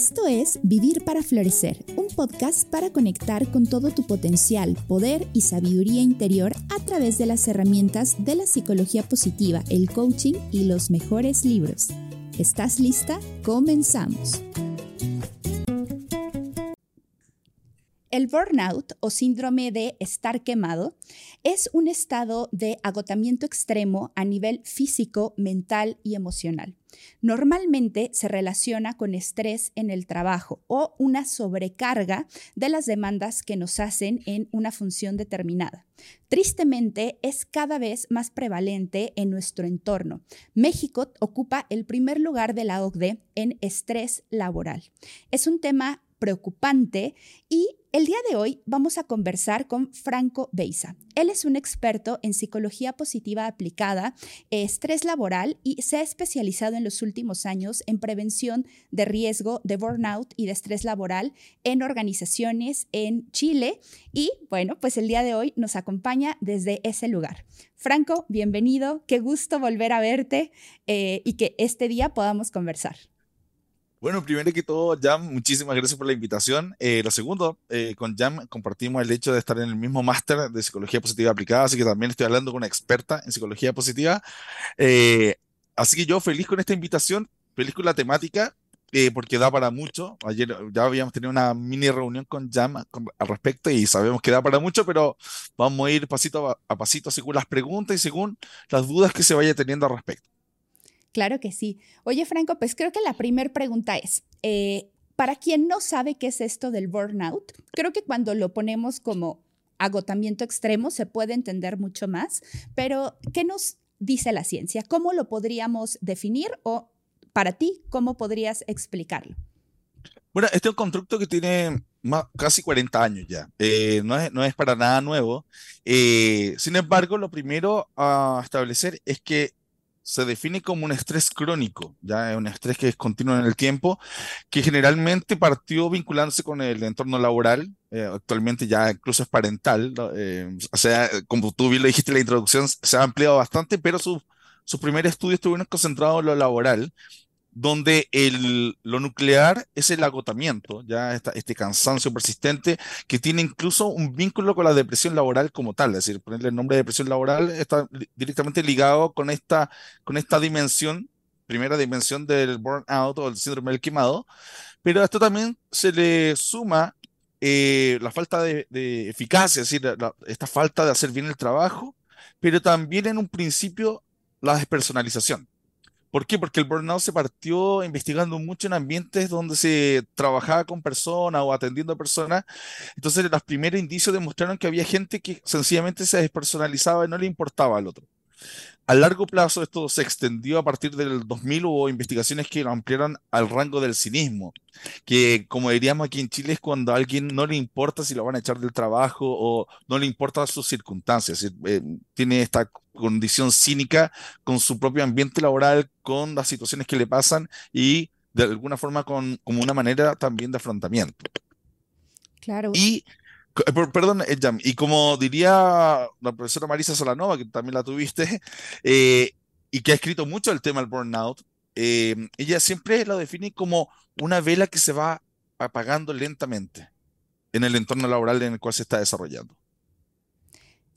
Esto es Vivir para Florecer, un podcast para conectar con todo tu potencial, poder y sabiduría interior a través de las herramientas de la psicología positiva, el coaching y los mejores libros. ¿Estás lista? Comenzamos. El burnout o síndrome de estar quemado es un estado de agotamiento extremo a nivel físico, mental y emocional. Normalmente se relaciona con estrés en el trabajo o una sobrecarga de las demandas que nos hacen en una función determinada. Tristemente, es cada vez más prevalente en nuestro entorno. México ocupa el primer lugar de la OCDE en estrés laboral. Es un tema preocupante y el día de hoy vamos a conversar con Franco Beisa. Él es un experto en psicología positiva aplicada, estrés laboral y se ha especializado en los últimos años en prevención de riesgo de burnout y de estrés laboral en organizaciones en Chile. Y bueno, pues el día de hoy nos acompaña desde ese lugar. Franco, bienvenido, qué gusto volver a verte eh, y que este día podamos conversar. Bueno, primero que todo, Jam, muchísimas gracias por la invitación. Eh, lo segundo, eh, con Jam compartimos el hecho de estar en el mismo máster de psicología positiva aplicada, así que también estoy hablando con una experta en psicología positiva. Eh, así que yo feliz con esta invitación, feliz con la temática, porque da para mucho. Ayer ya habíamos tenido una mini reunión con Jam al respecto y sabemos que da para mucho, pero vamos a ir pasito a, a pasito según las preguntas y según las dudas que se vaya teniendo al respecto. Claro que sí. Oye, Franco, pues creo que la primera pregunta es, eh, para quien no sabe qué es esto del burnout, creo que cuando lo ponemos como agotamiento extremo se puede entender mucho más, pero ¿qué nos dice la ciencia? ¿Cómo lo podríamos definir o para ti, cómo podrías explicarlo? Bueno, este es un constructo que tiene casi 40 años ya. Eh, no, es, no, es, para nada nuevo. Eh, sin embargo, lo primero a establecer es que se define como un estrés crónico, ya es un estrés que es continuo en el tiempo, que generalmente partió vinculándose con el entorno laboral, eh, actualmente ya incluso es parental, eh, o sea, como tú bien lo dijiste en la introducción, se ha ampliado bastante, pero sus primeros estudios estuvieron concentrados en lo laboral donde el, lo nuclear es el agotamiento, ya este cansancio persistente que tiene incluso un vínculo con la depresión laboral como tal, es decir, ponerle el nombre de depresión laboral está directamente ligado con esta, con esta dimensión, primera dimensión del burnout o el síndrome del quemado, pero a esto también se le suma eh, la falta de, eficacia, es decir, esta falta de hacer bien el trabajo, pero también en un principio la despersonalización. ¿Por qué? Porque el burnout se partió investigando mucho en ambientes donde se trabajaba con personas o atendiendo a personas. Entonces, los primeros indicios demostraron que había gente que sencillamente se despersonalizaba y no le importaba al otro. A largo plazo esto se extendió a partir del 2000, hubo investigaciones que lo ampliaron al rango del cinismo, que como diríamos aquí en Chile es cuando a alguien no le importa si lo van a echar del trabajo o no le importan sus circunstancias, eh, tiene esta condición cínica con su propio ambiente laboral, con las situaciones que le pasan y de alguna forma con, como una manera también de afrontamiento. Claro. Y perdón, eh, y como diría la profesora Marisa Solanova, que también la tuviste, eh, y que ha escrito mucho el tema del burnout, ella siempre lo define como una vela que se va apagando lentamente en el entorno laboral en el cual se está desarrollando.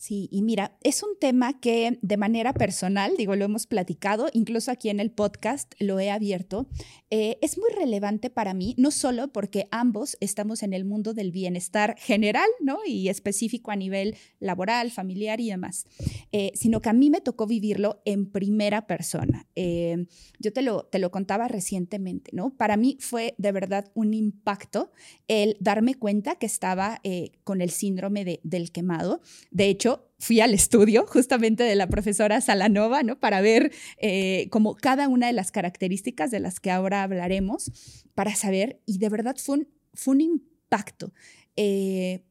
Sí, y mira, es un tema que de manera personal, digo, lo hemos platicado, incluso aquí en el podcast lo he abierto, eh, es muy relevante para mí, no solo porque ambos estamos en el mundo del bienestar general, ¿no? Y específico a nivel laboral, familiar y demás, eh, sino que a mí me tocó vivirlo en primera persona. Eh, yo te lo, te lo contaba recientemente, ¿no? Para mí fue de verdad un impacto el darme cuenta que estaba con el síndrome de, del quemado. De hecho, fui al estudio justamente de la profesora Salanova, ¿no? Para ver eh, como cada una de las características de las que ahora hablaremos, para saber, y de verdad fue un, fue un impacto. Eh,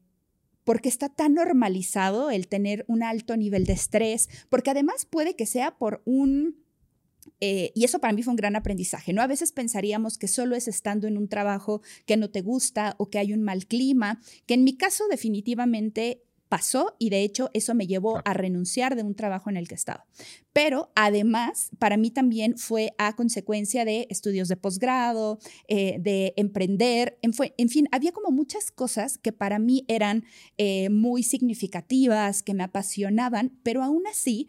porque está tan normalizado el tener un alto nivel de estrés, porque además puede que sea por un eh, y eso para mí fue un gran aprendizaje, ¿no? A veces pensaríamos que solo es estando en un trabajo que no te gusta o que hay un mal clima, que en mi caso definitivamente pasó y de hecho eso me llevó a renunciar de un trabajo en el que estaba. Pero además, para mí también fue a consecuencia de estudios de posgrado, eh, de emprender, en, en, fin, había como muchas cosas que para mí eran eh, muy significativas, que me apasionaban, pero aún así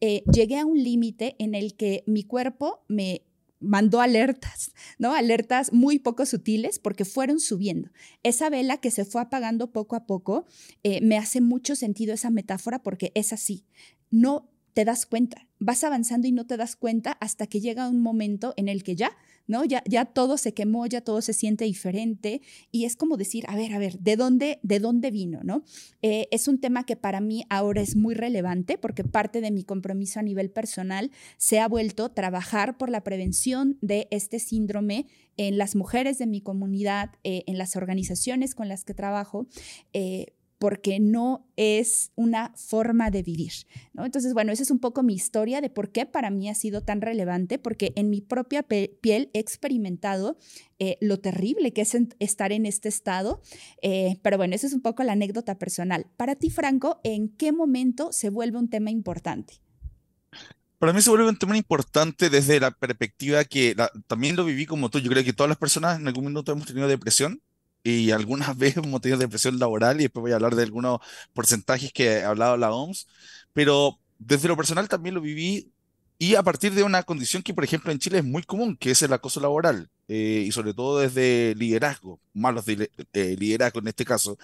eh, llegué a un límite en el que mi cuerpo me mandó alertas, ¿no? Alertas muy poco sutiles porque fueron subiendo. Esa vela que se fue apagando poco a poco, eh, me hace mucho sentido esa metáfora porque es así. No te das cuenta, vas avanzando y no te das cuenta hasta que llega un momento en el que ya ¿no? Ya, ya todo se quemó, ya todo se siente diferente y es como decir, a ver, a ver, ¿de dónde, de dónde vino, no? Eh, es un tema que para mí ahora es muy relevante porque parte de mi compromiso a nivel personal se ha vuelto trabajar por la prevención de este síndrome en las mujeres de mi comunidad, eh, en las organizaciones con las que trabajo. Eh, porque no es una forma de vivir. ¿no? Entonces, bueno, esa es un poco mi historia de por qué para mí ha sido tan relevante, porque en mi propia piel he experimentado eh, lo terrible que es estar en este estado. Eh, pero bueno, esa es un poco la anécdota personal. Para ti, Franco, ¿en qué momento se vuelve un tema importante? Para mí se vuelve un tema importante desde la perspectiva que también lo viví como tú. Yo creo que todas las personas en algún minuto hemos tenido depresión y algunas veces hemos tenido depresión laboral y después voy a hablar de algunos porcentajes que ha hablado la OMS, pero desde lo personal también lo viví y a partir de una condición que, por ejemplo, en Chile es muy común, que es el acoso laboral, eh, y sobre todo desde liderazgo, malos de, eh, liderazgo en este caso.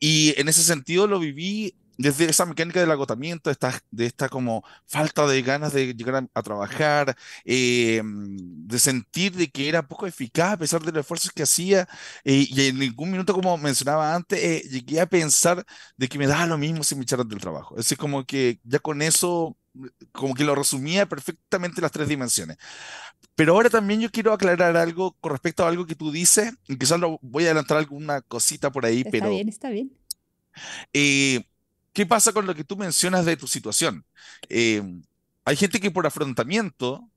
Y en ese sentido lo viví desde esa mecánica del agotamiento, esta, de esta como falta de ganas de llegar a, trabajar, eh, de sentir de que era poco eficaz a pesar de los esfuerzos que hacía, eh, y en ningún minuto, como mencionaba antes, eh, llegué a pensar de que me daba lo mismo si me echaran del trabajo. Es como que ya con eso, como que lo resumía perfectamente las tres dimensiones. Pero ahora también yo quiero aclarar algo con respecto a algo que tú dices, y quizás lo voy a adelantar alguna cosita por ahí, pero... Está bien, está bien. ¿Qué pasa con lo que tú mencionas de tu situación? Eh, hay gente que por afrontamiento,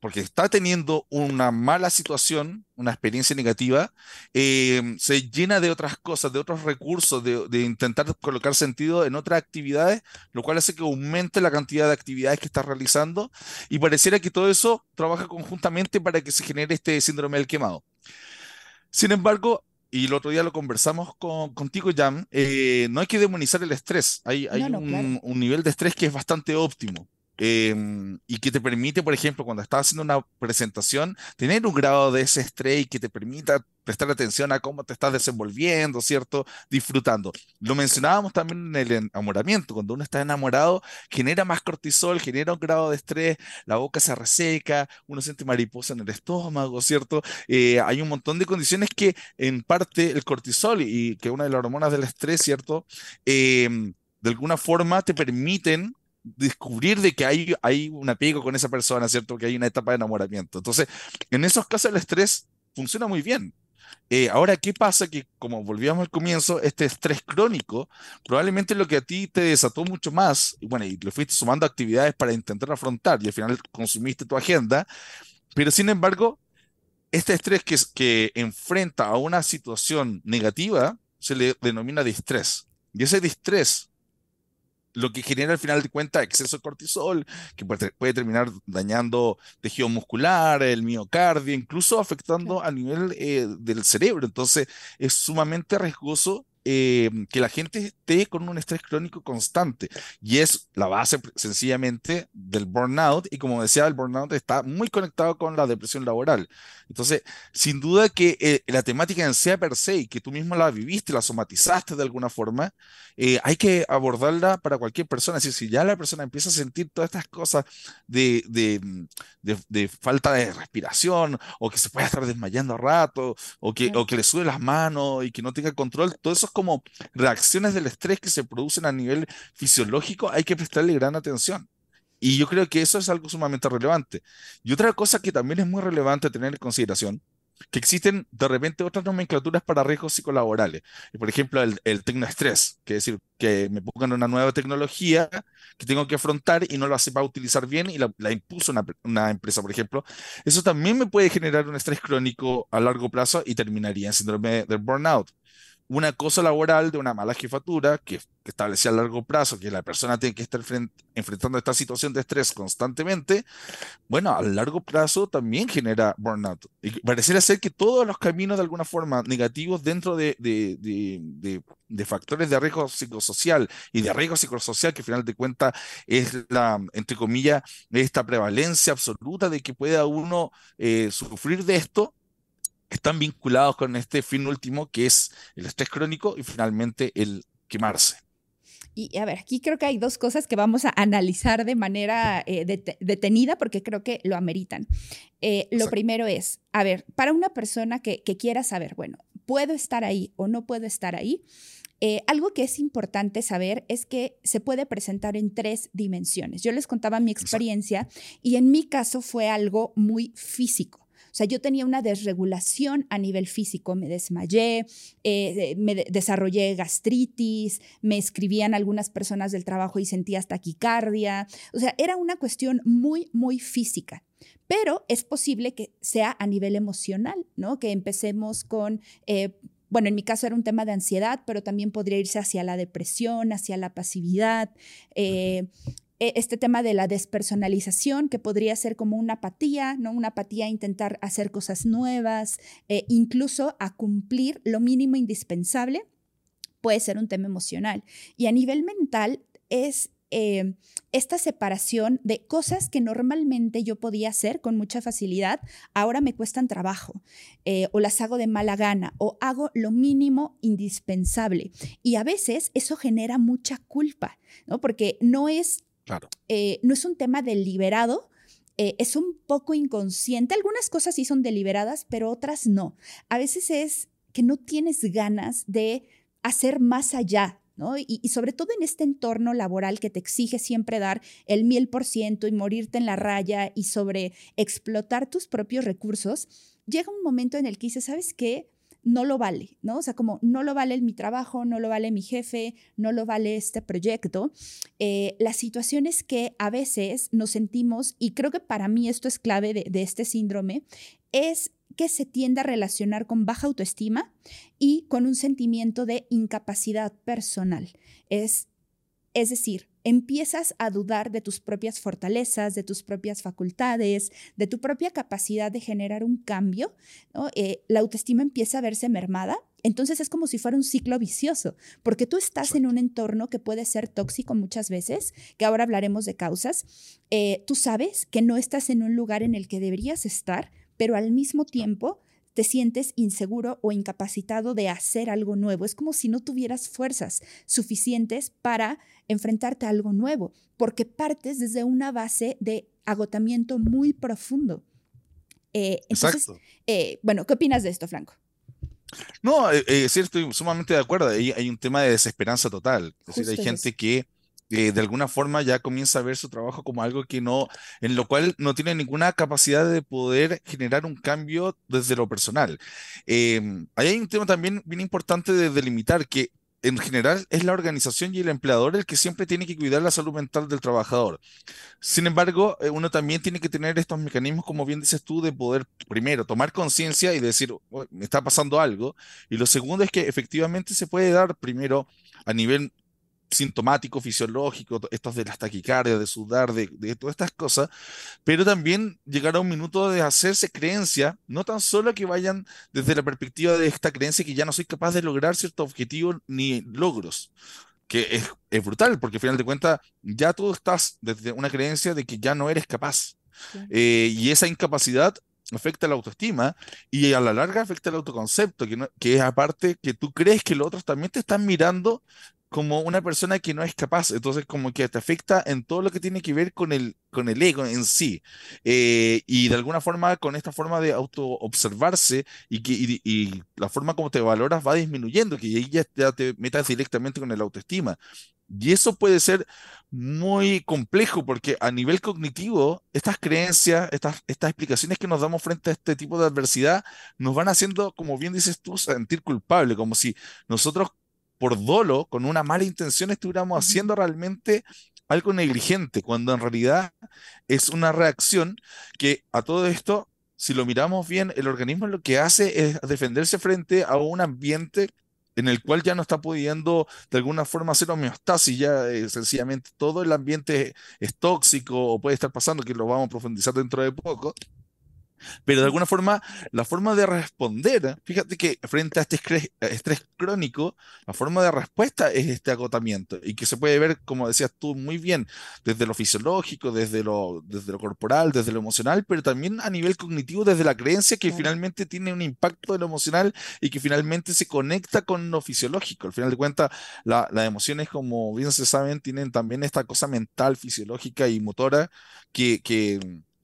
porque está teniendo una mala situación, una experiencia negativa, eh, se llena de otras cosas, de otros recursos, de, intentar colocar sentido en otras actividades, lo cual hace que aumente la cantidad de actividades que está realizando y pareciera que todo eso trabaja conjuntamente para que se genere este síndrome del quemado. Sin embargo, y el otro día lo conversamos con, contigo, Jan, eh, no hay que demonizar el estrés. Hay, hay un, un, nivel de estrés que es bastante óptimo. Em, y que te permite, por ejemplo, cuando estás haciendo una presentación, tener un grado de ese estrés que te permita prestar atención a cómo te estás desenvolviendo, ¿cierto? Disfrutando. Lo mencionábamos también en el enamoramiento. Cuando uno está enamorado, genera más cortisol, genera un grado de estrés, la boca se reseca, uno siente mariposa en el estómago, ¿cierto? Eh, hay un montón de condiciones que en parte el cortisol y que una de las hormonas del estrés, ¿cierto? Em, de alguna forma te permiten descubrir de que hay, hay un apego con esa persona, ¿cierto? Que hay una etapa de enamoramiento. Entonces, en esos casos el estrés funciona muy bien. Eh, ahora, ¿qué pasa? Que como volvíamos al comienzo, este estrés crónico, probablemente lo que a ti te desató mucho más, bueno, y le fuiste sumando actividades para intentar afrontar y al final consumiste tu agenda, pero sin embargo, este estrés que, que enfrenta a una situación negativa se le denomina distrés. Y ese distrés lo que genera al final de cuentas exceso de cortisol, que puede, terminar dañando tejido muscular, el miocardio, incluso afectando a nivel eh, del cerebro. Entonces es sumamente riesgoso eh, que la gente esté con un estrés crónico constante. Y es la base sencillamente del burnout. Y como decía el burnout está muy conectado con la depresión laboral. Entonces sin duda que eh, la temática en sea per se y que tú mismo la viviste la somatizaste de alguna forma eh, hay que abordarla para cualquier persona. Es decir si ya la persona empieza a sentir todas estas cosas de, de, falta de respiración o que se pueda estar desmayando a rato o que, o que le sube las manos y que no tenga control todo eso como reacciones del estrés que se producen a nivel fisiológico, hay que prestarle gran atención. Y yo creo que eso es algo sumamente relevante. Y otra cosa que también es muy relevante tener en consideración, que existen de repente otras nomenclaturas para riesgos psicolaborales. Por ejemplo, el, el tecnoestrés, que es decir, que me pongan una nueva tecnología que tengo que afrontar y no la sepa utilizar bien y la, la impuso una, una, empresa, por ejemplo. Eso también me puede generar un estrés crónico a largo plazo y terminaría en síndrome del burnout. Un acoso laboral de una mala jefatura que, establecía a largo plazo que la persona tiene que estar enfrentando esta situación de estrés constantemente, bueno, a largo plazo también genera burnout. Y pareciera ser que todos los caminos de alguna forma negativos dentro de, de, factores de riesgo psicosocial y de riesgo psicosocial, que al final de cuentas es la, entre comillas, esta prevalencia absoluta de que pueda uno eh, sufrir de esto, están vinculados con este fin último que es el estrés crónico y finalmente el quemarse. Y a ver, aquí creo que hay dos cosas que vamos a analizar de manera eh, detenida porque creo que lo ameritan. Eh, lo primero es, a ver, para una persona que, quiera saber, bueno, ¿puedo estar ahí o no puedo estar ahí? Eh, algo que es importante saber es que se puede presentar en tres dimensiones. Yo les contaba mi experiencia y en mi caso fue algo muy físico. O sea, yo tenía una desregulación a nivel físico, me desmayé, eh, me desarrollé gastritis, me escribían algunas personas del trabajo y sentía taquicardia. O sea, era una cuestión muy, muy física. Pero es posible que sea a nivel emocional, ¿no? Que empecemos con... Eh, bueno, en mi caso era un tema de ansiedad, pero también podría irse hacia la depresión, hacia la pasividad. Eh, este tema de la despersonalización, que podría ser como una apatía, ¿no? Una apatía a intentar hacer cosas nuevas, eh, incluso a cumplir lo mínimo indispensable, puede ser un tema emocional. Y a nivel mental es eh, esta separación de cosas que normalmente yo podía hacer con mucha facilidad, ahora me cuestan trabajo, eh, o las hago de mala gana, o hago lo mínimo indispensable. Y a veces eso genera mucha culpa, ¿no? Porque no es eh, no es un tema deliberado, eh, es un poco inconsciente. Algunas cosas sí son deliberadas, pero otras no. A veces es que no tienes ganas de hacer más allá. ¿no? Y, sobre todo en este entorno laboral que te exige siempre dar el mil por ciento y morirte en la raya y sobre explotar tus propios recursos, llega un momento en el que dices, ¿sabes qué? No lo vale, ¿no? O sea, como no lo vale mi trabajo, no lo vale mi jefe, no lo vale este proyecto. Eh, las situaciones que a veces nos sentimos, y creo que para mí esto es clave de, de este síndrome, es que se tiende a relacionar con baja autoestima y con un sentimiento de incapacidad personal. Es, es decir, empiezas a dudar de tus propias fortalezas, de tus propias facultades, de tu propia capacidad de generar un cambio, eh, la autoestima empieza a verse mermada. Entonces es como si fuera un ciclo vicioso, porque tú estás en un entorno que puede ser tóxico muchas veces, que ahora hablaremos de causas. Eh, tú sabes que no estás en un lugar en el que deberías estar, pero al mismo tiempo te sientes inseguro o incapacitado de hacer algo nuevo. Es como si no tuvieras fuerzas suficientes para enfrentarte a algo nuevo, porque partes desde una base de agotamiento muy profundo. Eh, entonces, eh, bueno, ¿qué opinas de esto, Franco? No, eh, eh sí, estoy sumamente de acuerdo. Hay, hay, un tema de desesperanza total. Es decir, hay gente que de alguna forma ya comienza a ver su trabajo como algo que no, en lo cual no tiene ninguna capacidad de poder generar un cambio desde lo personal. Em, ahí hay un tema también bien importante de delimitar que en general es la organización y el empleador el que siempre tiene que cuidar la salud mental del trabajador. Sin embargo, eh, uno también tiene que tener estos mecanismos, como bien dices tú, de poder primero tomar conciencia y decir, me está pasando algo. Y lo segundo es que efectivamente se puede dar primero a nivel sintomático, fisiológico, estos de las taquicardias, de sudar, de, todas estas cosas, pero también llegar a un minuto de hacerse creencia, no tan solo que vayan desde la perspectiva de esta creencia que ya no soy capaz de lograr ciertos objetivos ni logros, que es, es brutal, porque al final de cuentas ya tú estás desde una creencia de que ya no eres capaz. Eh, y esa incapacidad afecta la autoestima y a la larga afecta el autoconcepto, que, que es aparte que tú crees que los otros también te están mirando como una persona que no es capaz, entonces como que te afecta en todo lo que tiene que ver con el, con el ego en sí, eh, y de alguna forma con esta forma de auto-observarse y, que, y, la forma como te valoras va disminuyendo, que ahí ya, te metas directamente con el autoestima. Y eso puede ser muy complejo porque a nivel cognitivo, estas creencias, estas, estas explicaciones que nos damos frente a este tipo de adversidad, nos van haciendo, como bien dices tú, sentir culpable, como si nosotros por dolo, con una mala intención, estuviéramos haciendo realmente algo negligente, cuando en realidad es una reacción que a todo esto, si lo miramos bien, el organismo lo que hace es defenderse frente a un ambiente en el cual ya no está pudiendo de alguna forma hacer homeostasis, ya eh, sencillamente todo el ambiente es tóxico o puede estar pasando, que lo vamos a profundizar dentro de poco. Pero de alguna forma, la forma de responder, fíjate que frente a este estrés, crónico, la forma de respuesta es este agotamiento y que se puede ver, como decías tú muy bien, desde lo fisiológico, desde lo, desde lo corporal, desde lo emocional, pero también a nivel cognitivo, desde la creencia que finalmente tiene un impacto en lo emocional y que finalmente se conecta con lo fisiológico. Al final de cuentas, las emociones, como bien se saben, tienen también esta cosa mental, fisiológica y motora que, que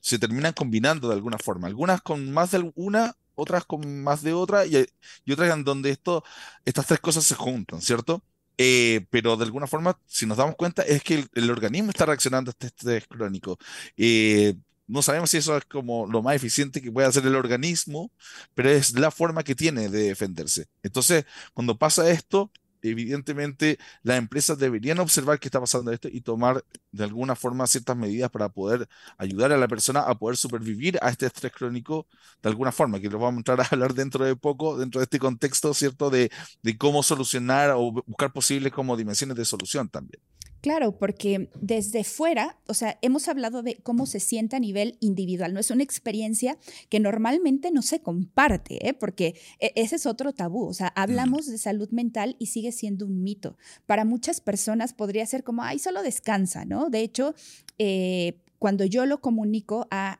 se terminan combinando de alguna forma. Algunas con más de una, otras con más de otra, y, y otras en donde esto, estas tres cosas se juntan, ¿cierto? Eh, pero de alguna forma, si nos damos cuenta, es que el, organismo está reaccionando a este estrés crónico. Eh, no sabemos si eso es como lo más eficiente que puede hacer el organismo, pero es la forma que tiene de defenderse. Entonces, cuando pasa esto, evidentemente las empresas deberían observar qué está pasando esto y tomar de alguna forma ciertas medidas para poder ayudar a la persona a poder supervivir a este estrés crónico de alguna forma, que lo vamos a entrar a hablar dentro de poco, dentro de este contexto, ¿cierto? De, de cómo solucionar o buscar posibles como dimensiones de solución también. Claro, porque desde fuera, o sea, hemos hablado de cómo se siente a nivel individual, no es una experiencia que normalmente no se comparte, ¿eh? porque e, ese es otro tabú, o sea, hablamos de salud mental y sigue siendo un mito. Para muchas personas podría ser como, ay, solo descansa, ¿no? De hecho, eh, cuando yo lo comunico a,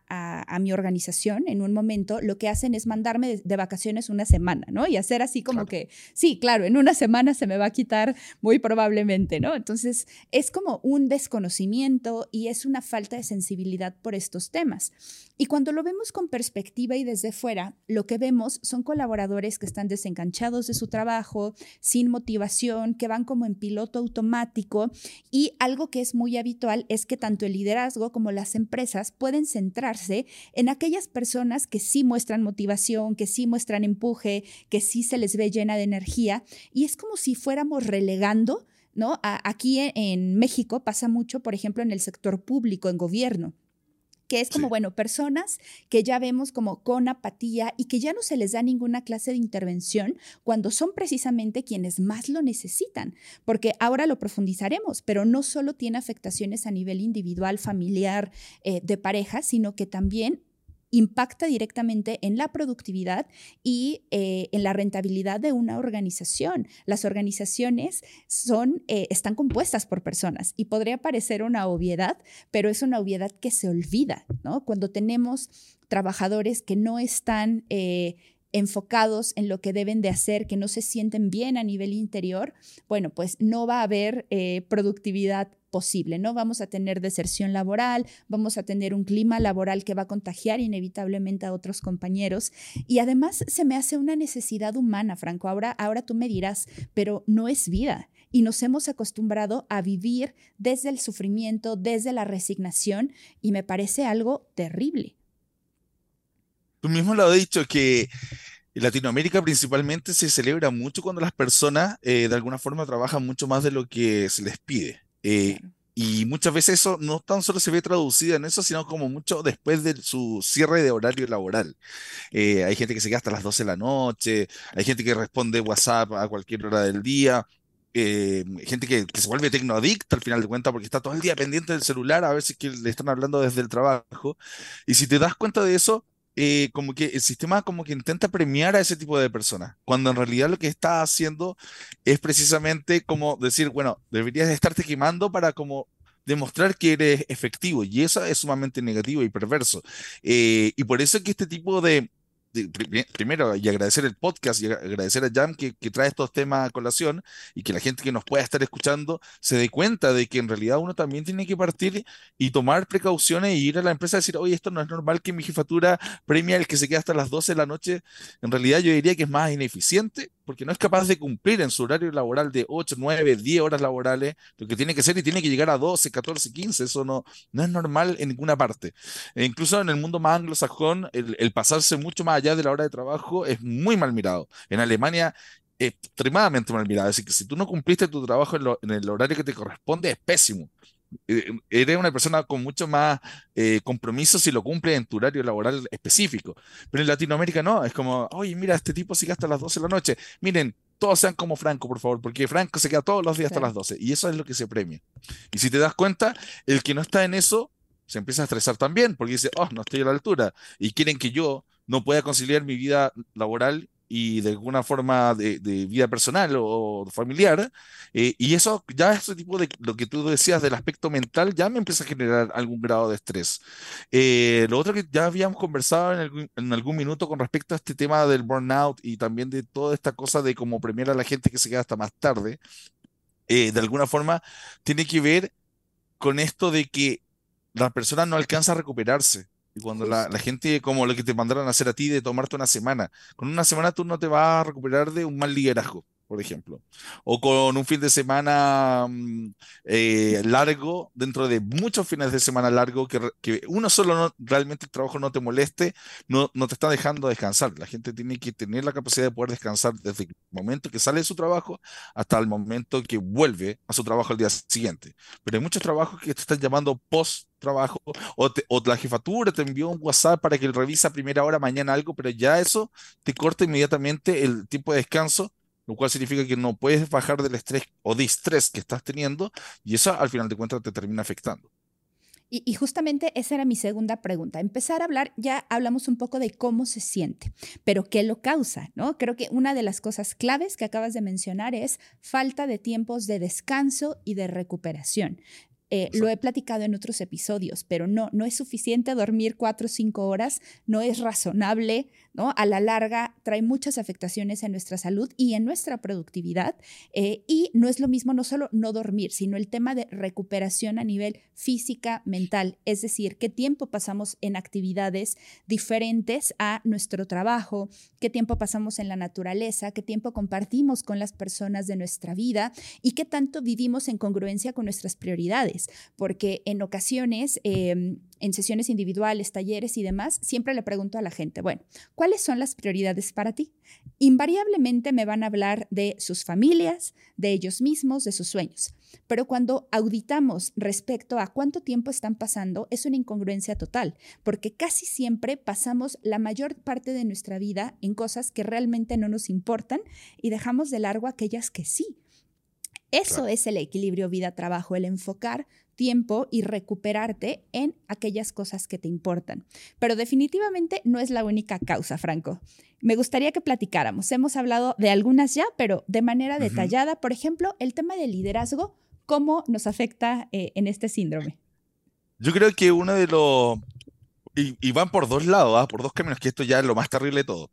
mi organización en un momento, lo que hacen es mandarme de, vacaciones una semana, ¿no? Y hacer así como que, sí, claro, en una semana se me va a quitar muy probablemente, ¿no? Entonces, es como un desconocimiento y es una falta de sensibilidad por estos temas. Y cuando lo vemos con perspectiva y desde fuera, lo que vemos son colaboradores que están desenganchados de su trabajo, sin motivación, que van como en piloto automático y algo que es muy habitual es que tanto el liderazgo como las empresas pueden centrarse en aquellas personas que sí muestran motivación, que sí muestran empuje, que sí se les ve llena de energía y es como si fuéramos relegando, ¿no? aquí en México pasa mucho, por ejemplo, en el sector público, en gobierno que es como, bueno, personas que ya vemos como con apatía y que ya no se les da ninguna clase de intervención cuando son precisamente quienes más lo necesitan, porque ahora lo profundizaremos, pero no solo tiene afectaciones a nivel individual, familiar, eh, de pareja, sino que también impacta directamente en la productividad y eh, en la rentabilidad de una organización. Las organizaciones son, eh, están compuestas por personas y podría parecer una obviedad, pero es una obviedad que se olvida, ¿no? Cuando tenemos trabajadores que no están... Eh, enfocados en lo que deben de hacer, que no se sienten bien a nivel interior, bueno, pues no va a haber productividad ¿no? Vamos a tener deserción laboral, vamos a tener un clima laboral que va a contagiar inevitablemente a otros compañeros y además se me hace una necesidad humana, Franco. Ahora, ahora tú me dirás, pero no es vida y nos hemos acostumbrado a vivir desde el sufrimiento, desde la resignación y me parece algo terrible. Tú mismo lo has dicho que en Latinoamérica principalmente se celebra mucho cuando las personas eh, de alguna forma trabajan mucho más de lo que se les pide. Eh, y muchas veces eso no tan solo se ve traducido en eso, sino como mucho después de su cierre de horario laboral. Eh, hay gente que se queda hasta las 12 de la noche, hay gente que responde WhatsApp a cualquier hora del día, eh, gente que, se vuelve tecnoadicta al final de cuentas porque está todo el día pendiente del celular a ver si que le están hablando desde el trabajo. Y si te das cuenta de eso, eh, como que el sistema como que intenta premiar a ese tipo de personas, cuando en realidad lo que está haciendo es precisamente como decir, bueno, deberías estarte quemando para como demostrar que eres efectivo y eso es sumamente negativo y perverso. Eh, y por eso es que este tipo de, primero, y agradecer el podcast y agradecer a Jam que, trae estos temas a colación y que la gente que nos pueda estar escuchando se dé cuenta de que en realidad uno también tiene que partir y tomar precauciones y ir a la empresa a decir, oye, esto no es normal que mi jefatura premia el que se queda hasta las 12 de la noche. En realidad yo diría que es más ineficiente porque no es capaz de cumplir en su horario laboral de 8, 9, 10 horas laborales, lo que tiene que ser y tiene que llegar a 12, 14, 15, eso no, no es normal en ninguna parte. E incluso en el mundo más anglosajón, el, pasarse mucho más allá de la hora de trabajo es muy mal mirado. En Alemania extremadamente mal mirado, decir, que si tú no cumpliste tu trabajo en el horario que te corresponde, es pésimo. Eh, eres una persona con mucho más eh, compromiso si lo cumple en tu horario laboral específico. Pero en Latinoamérica no, es como, oye, mira, este tipo sigue hasta las 12 de la noche. Miren, todos sean como Franco, por favor, porque Franco se queda todos los días hasta las 12 y eso es lo que se premia. Y si te das cuenta, el que no está en eso se empieza a estresar también porque dice, oh, no estoy a la altura y quieren que yo no pueda conciliar mi vida laboral y de alguna forma de, vida personal o, familiar. Eh, y eso, ya ese tipo de lo que tú decías del aspecto mental, ya me empieza a generar algún grado de estrés. Eh, lo otro que ya habíamos conversado en algún, en algún, minuto con respecto a este tema del burnout y también de toda esta cosa de cómo premiar a la gente que se queda hasta más tarde, eh, de alguna forma tiene que ver con esto de que la persona no alcanza a recuperarse. Y cuando la, la, gente, como lo que te mandaron a hacer a ti, de tomarte una semana, con una semana tú no te vas a recuperar de un mal liderazgo por ejemplo, o con un fin de semana mm, eh, largo, dentro de muchos fines de semana largo, que, que uno solo no, realmente el trabajo no te moleste, no, no te está dejando descansar. La gente tiene que tener la capacidad de poder descansar desde el momento que sale de su trabajo hasta el momento que vuelve a su trabajo al día siguiente. Pero hay muchos trabajos que te están llamando post trabajo o, o, la jefatura te envió un WhatsApp para que revisa a primera hora mañana algo, pero ya eso te corta inmediatamente el tiempo de descanso lo cual significa que no puedes bajar del estrés o distrés que estás teniendo y eso al final de cuentas te termina afectando. Y, justamente esa era mi segunda pregunta. Empezar a hablar, ya hablamos un poco de cómo se siente, pero qué lo causa, ¿no? Creo que una de las cosas claves que acabas de mencionar es falta de tiempos de descanso y de recuperación. Eh, lo he platicado en otros episodios, pero no, no es suficiente dormir cuatro o cinco horas, no es razonable, ¿no? A la larga trae muchas afectaciones en nuestra salud y en nuestra productividad. Eh, y no es lo mismo no solo no dormir, sino el tema de recuperación a nivel física, mental, es decir, qué tiempo pasamos en actividades diferentes a nuestro trabajo, qué tiempo pasamos en la naturaleza, qué tiempo compartimos con las personas de nuestra vida y qué tanto vivimos en congruencia con nuestras prioridades porque en ocasiones, em, en sesiones individuales, talleres y demás, siempre le pregunto a la gente, bueno, ¿cuáles son las prioridades para ti? Invariablemente me van a hablar de sus familias, de ellos mismos, de sus sueños. Pero cuando auditamos respecto a cuánto tiempo están pasando, es una incongruencia total, porque casi siempre pasamos la mayor parte de nuestra vida en cosas que realmente no nos importan y dejamos de largo aquellas que sí. Eso es el equilibrio vida-trabajo, el enfocar tiempo y recuperarte en aquellas cosas que te importan. Pero definitivamente no es la única causa, Franco. Me gustaría que platicáramos. Hemos hablado de algunas ya, pero de manera detallada. Por ejemplo, el tema del liderazgo, ¿cómo nos afecta eh, en este síndrome? Yo creo que uno de los... Y, van por dos lados, ¿ah? por dos caminos, que esto ya es lo más terrible de todo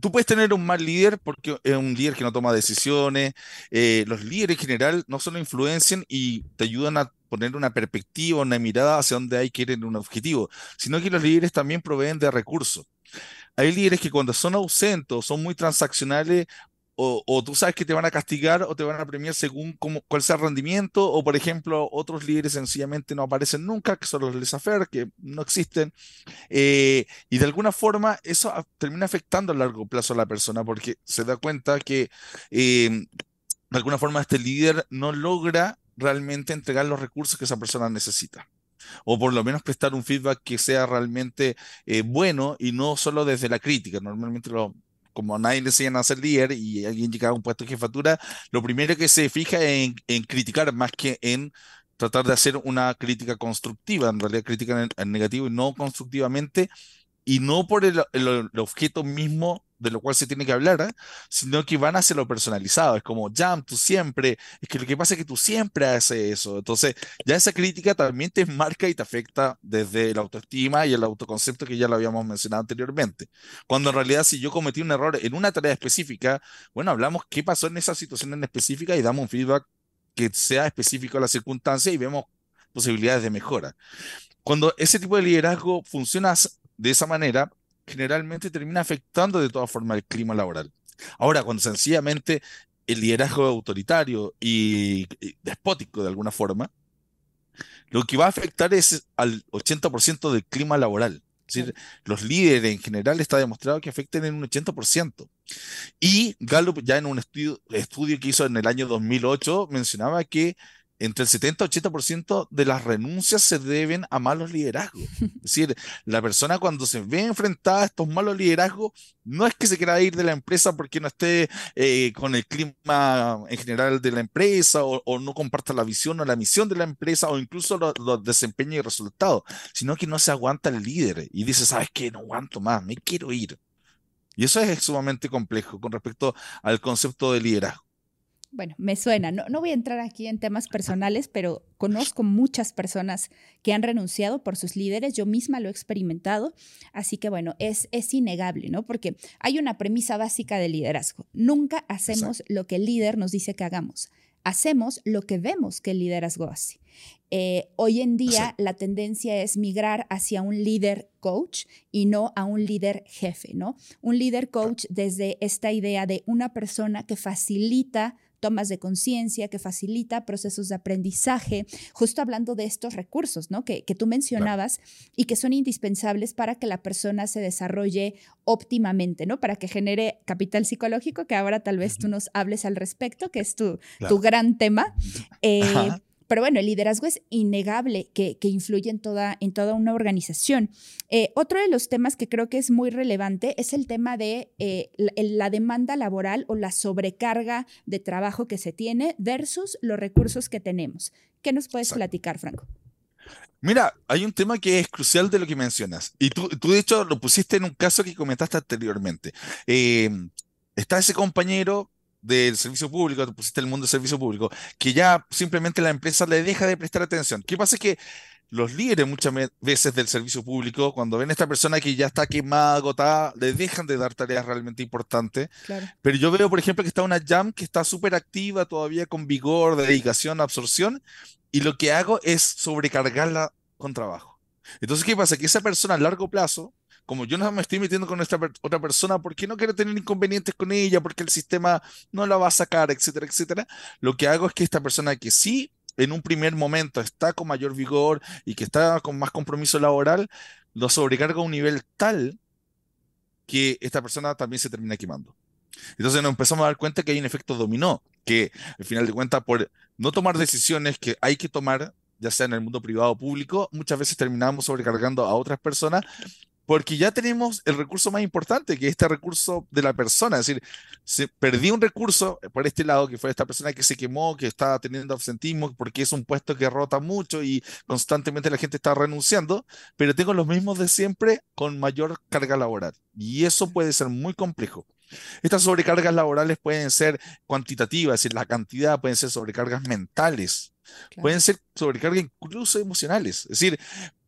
tú puedes tener un mal líder porque es un líder que no toma decisiones. Eh, los líderes en general no solo influencian y te ayudan a poner una perspectiva, una mirada hacia dónde hay que ir en un objetivo, sino que los líderes también proveen de recursos. Hay líderes que cuando son ausentes, son muy transaccionales o, tú sabes que te van a castigar o te van a premiar según cómo, cuál sea el rendimiento, o por ejemplo, otros líderes sencillamente no aparecen nunca, que son los laissez que no existen, eh, y de alguna forma eso termina afectando a largo plazo a la persona porque se da cuenta que em, de alguna forma este líder no logra realmente entregar los recursos que esa persona necesita o por lo menos prestar un feedback que sea realmente eh, bueno y no solo desde la crítica. Normalmente lo, como nadie le enseñan a ser líder y alguien llega a un puesto de jefatura, lo primero que se fija en, en criticar más que en tratar de hacer una crítica constructiva, en realidad crítica en, negativo y no constructivamente, y no por el, objeto mismo de lo cual se tiene que hablar, ¿eh? sino que van hacia lo personalizado. Es como, Jam, tú siempre, es que lo que pasa es que tú siempre haces eso. Entonces, ya esa crítica también te marca y te afecta desde la autoestima y el autoconcepto que ya lo habíamos mencionado anteriormente. Cuando en realidad, si yo cometí un error en una tarea específica, bueno, hablamos qué pasó en esa situación en específica y damos un feedback que sea específico a la circunstancia y vemos posibilidades de mejora. Cuando ese tipo de liderazgo funciona de esa manera, generalmente termina afectando de todas formas el clima laboral. Ahora, cuando sencillamente el liderazgo autoritario y, despótico de alguna forma, lo que va a afectar es al 80% del clima laboral. Es decir, los líderes en general está demostrado que afectan en un 80%. Y Gallup ya en un estudio, estudio que hizo en el año 2008 mencionaba que entre el 70-80% de las renuncias se deben a malos liderazgos. Es decir, la persona cuando se ve enfrentada a estos malos liderazgos, no es que se quiera ir de la empresa porque no esté eh, con el clima en general de la empresa o, no comparta la visión o la misión de la empresa o incluso los desempeños y resultados, sino que no se aguanta el líder y dice, ¿sabes qué? No aguanto más, me quiero ir. Y eso es sumamente complejo con respecto al concepto de liderazgo bueno, me suena, no, no voy a entrar aquí en temas personales, pero conozco muchas personas que han renunciado por sus líderes, yo misma lo he experimentado, así que bueno, es, es innegable, ¿no? Porque hay una premisa básica del liderazgo, nunca hacemos lo que el líder nos dice que hagamos, hacemos lo que vemos que el liderazgo hace. Eh, hoy en día la tendencia es migrar hacia un líder coach y no a un líder jefe, ¿no? Un líder coach desde esta idea de una persona que facilita tomas de conciencia, que facilita procesos de aprendizaje, justo hablando de estos recursos, ¿no? Que, que tú mencionabas y que son indispensables para que la persona se desarrolle óptimamente, ¿no? Para que genere capital psicológico, que ahora tal vez tú nos hables al respecto, que es tu, tu gran tema. Eh, pero bueno, el liderazgo es innegable que, influye en toda, en toda una organización. Eh, otro de los temas que creo que es muy relevante es el tema de eh, la, demanda laboral o la sobrecarga de trabajo que se tiene versus los recursos que tenemos. ¿Qué nos puedes platicar, Franco? Mira, hay un tema que es crucial de lo que mencionas. Y tú, tú de hecho, lo pusiste en un caso que comentaste anteriormente. Eh, está ese compañero del servicio público, te pusiste el mundo del servicio público, que ya simplemente la empresa le deja de prestar atención. ¿Qué pasa? Es que los líderes muchas veces del servicio público, cuando ven a esta persona que ya está quemada, agotada, le dejan de dar tareas realmente importantes. Pero yo veo, por ejemplo, que está una jam que está súper activa, todavía con vigor, dedicación, absorción, y lo que hago es sobrecargarla con trabajo. Entonces, ¿qué pasa? Que esa persona a largo plazo como yo no me estoy metiendo con esta otra persona porque no quiero tener inconvenientes con ella, porque el sistema no la va a sacar, etcétera, etcétera, lo que hago es que esta persona que sí en un primer momento está con mayor vigor y que está con más compromiso laboral, lo sobrecarga a un nivel tal que esta persona también se termina quemando. Entonces nos empezamos a dar cuenta que hay un efecto dominó, que al final de cuentas por no tomar decisiones que hay que tomar, ya sea en el mundo privado o público, muchas veces terminamos sobrecargando a otras personas porque ya tenemos el recurso más importante, que es este recurso de la persona. Es decir, se perdí un recurso por este lado, que fue esta persona que se quemó, que estaba teniendo absentismo, porque es un puesto que rota mucho y constantemente la gente está renunciando, pero tengo los mismos de siempre con mayor carga laboral. Y eso puede ser muy complejo. Estas sobrecargas laborales pueden ser cuantitativas, es decir, la cantidad, pueden ser sobrecargas mentales, pueden ser sobrecargas incluso emocionales. Es decir,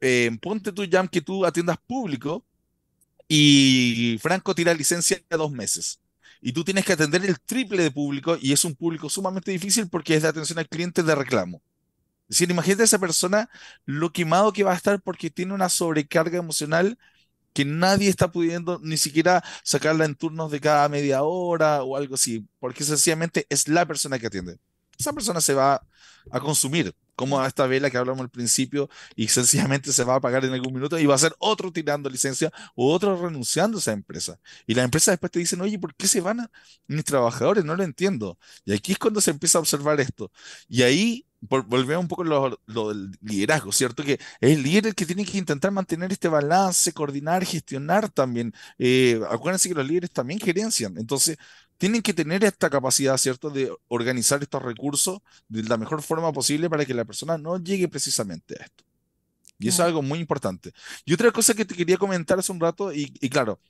eh, ponte tu jam que tú atiendas público y Franco tira licencia de dos meses. Y tú tienes que atender el triple de público y es un público sumamente difícil porque es de atención al cliente de reclamo. Es decir, imagínate a esa persona lo quemado que va a estar porque tiene una sobrecarga emocional que nadie está pudiendo ni siquiera sacarla en turnos de cada media hora o algo así, porque sencillamente es la persona que atiende. Esa persona se va a consumir, como a esta vela que hablamos al principio, y sencillamente se va a apagar en algún minuto y va a ser otro tirando licencia o otro renunciando a esa empresa. Y la empresa después te dicen, oye, ¿por qué se van a mis trabajadores? No lo entiendo. Y aquí es cuando se empieza a observar esto. Y ahí volvemos un poco lo, lo, del liderazgo, ¿cierto? Que es el líder el que tiene que intentar mantener este balance, coordinar, gestionar también. Eh, acuérdense que los líderes también gerencian, entonces tienen que tener esta capacidad, ¿cierto?, de organizar estos recursos de la mejor forma posible para que la persona no llegue precisamente a esto. Y eso es algo muy importante. Y otra cosa que te quería comentar hace un rato, y, y claro,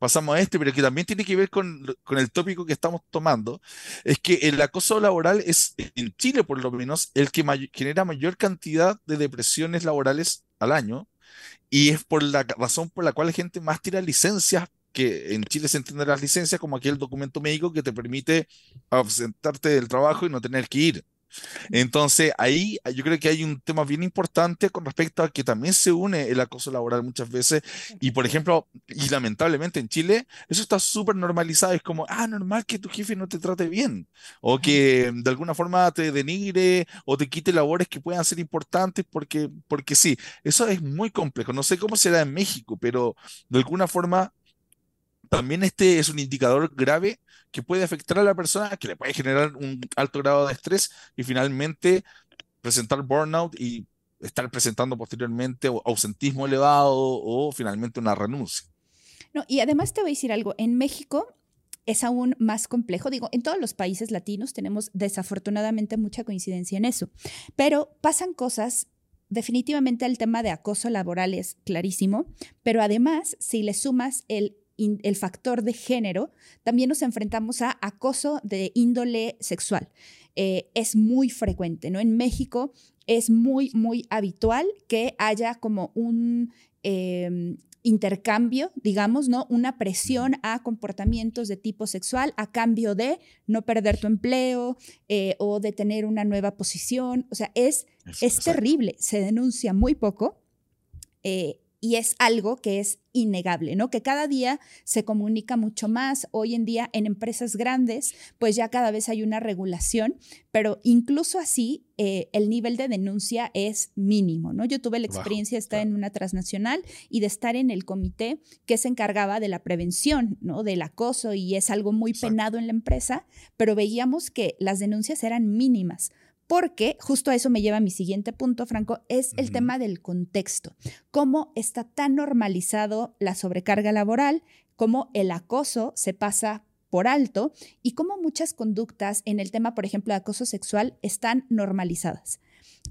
pasamos a este, pero que también tiene que ver con, con, el tópico que estamos tomando, es que el acoso laboral es, en Chile por lo menos, el que genera mayor cantidad de depresiones laborales al año, y es por la razón por la cual la gente más tira licencias, que en Chile se entiende las licencias como aquel documento médico que te permite ausentarte del trabajo y no tener que ir. Entonces, ahí yo creo que hay un tema bien importante con respecto a que también se une el acoso laboral muchas veces. Y, por ejemplo, y lamentablemente en Chile, eso está súper normalizado. Es como, ah, normal que tu jefe no te trate bien. O que de alguna forma te denigre o te quite labores que puedan ser importantes porque, porque sí, eso es muy complejo. No sé cómo será en México, pero de alguna forma también este es un indicador grave que puede afectar a la persona, que le puede generar un alto grado de estrés y finalmente presentar burnout y estar presentando posteriormente ausentismo elevado o finalmente una renuncia. No, y además te voy a decir algo, en México es aún más complejo. Digo, en todos los países latinos tenemos desafortunadamente mucha coincidencia en eso, pero pasan cosas definitivamente el tema de acoso laboral es clarísimo, pero además, si le sumas el, el, factor de género, también nos enfrentamos a acoso de índole sexual. Eh, es muy frecuente, ¿no? En México es muy, muy habitual que haya como un... Em, intercambio, digamos, ¿no? Una presión a comportamientos de tipo sexual a cambio de no perder tu empleo eh, o de tener una nueva posición. O sea, es, es, terrible, se denuncia muy poco. Eh, y es algo que es innegable, ¿no? Que cada día se comunica mucho más. Hoy en día en empresas grandes, pues ya cada vez hay una regulación, pero incluso así eh, el nivel de denuncia es mínimo, ¿no? Yo tuve la experiencia de estar en una transnacional y de estar en el comité que se encargaba de la prevención, ¿no? Del acoso y es algo muy penado en la empresa, pero veíamos que las denuncias eran mínimas porque justo a eso me lleva a mi siguiente punto, Franco, es el tema del contexto. Cómo está tan normalizado la sobrecarga laboral, cómo el acoso se pasa por alto y cómo muchas conductas en el tema, por ejemplo, de acoso sexual están normalizadas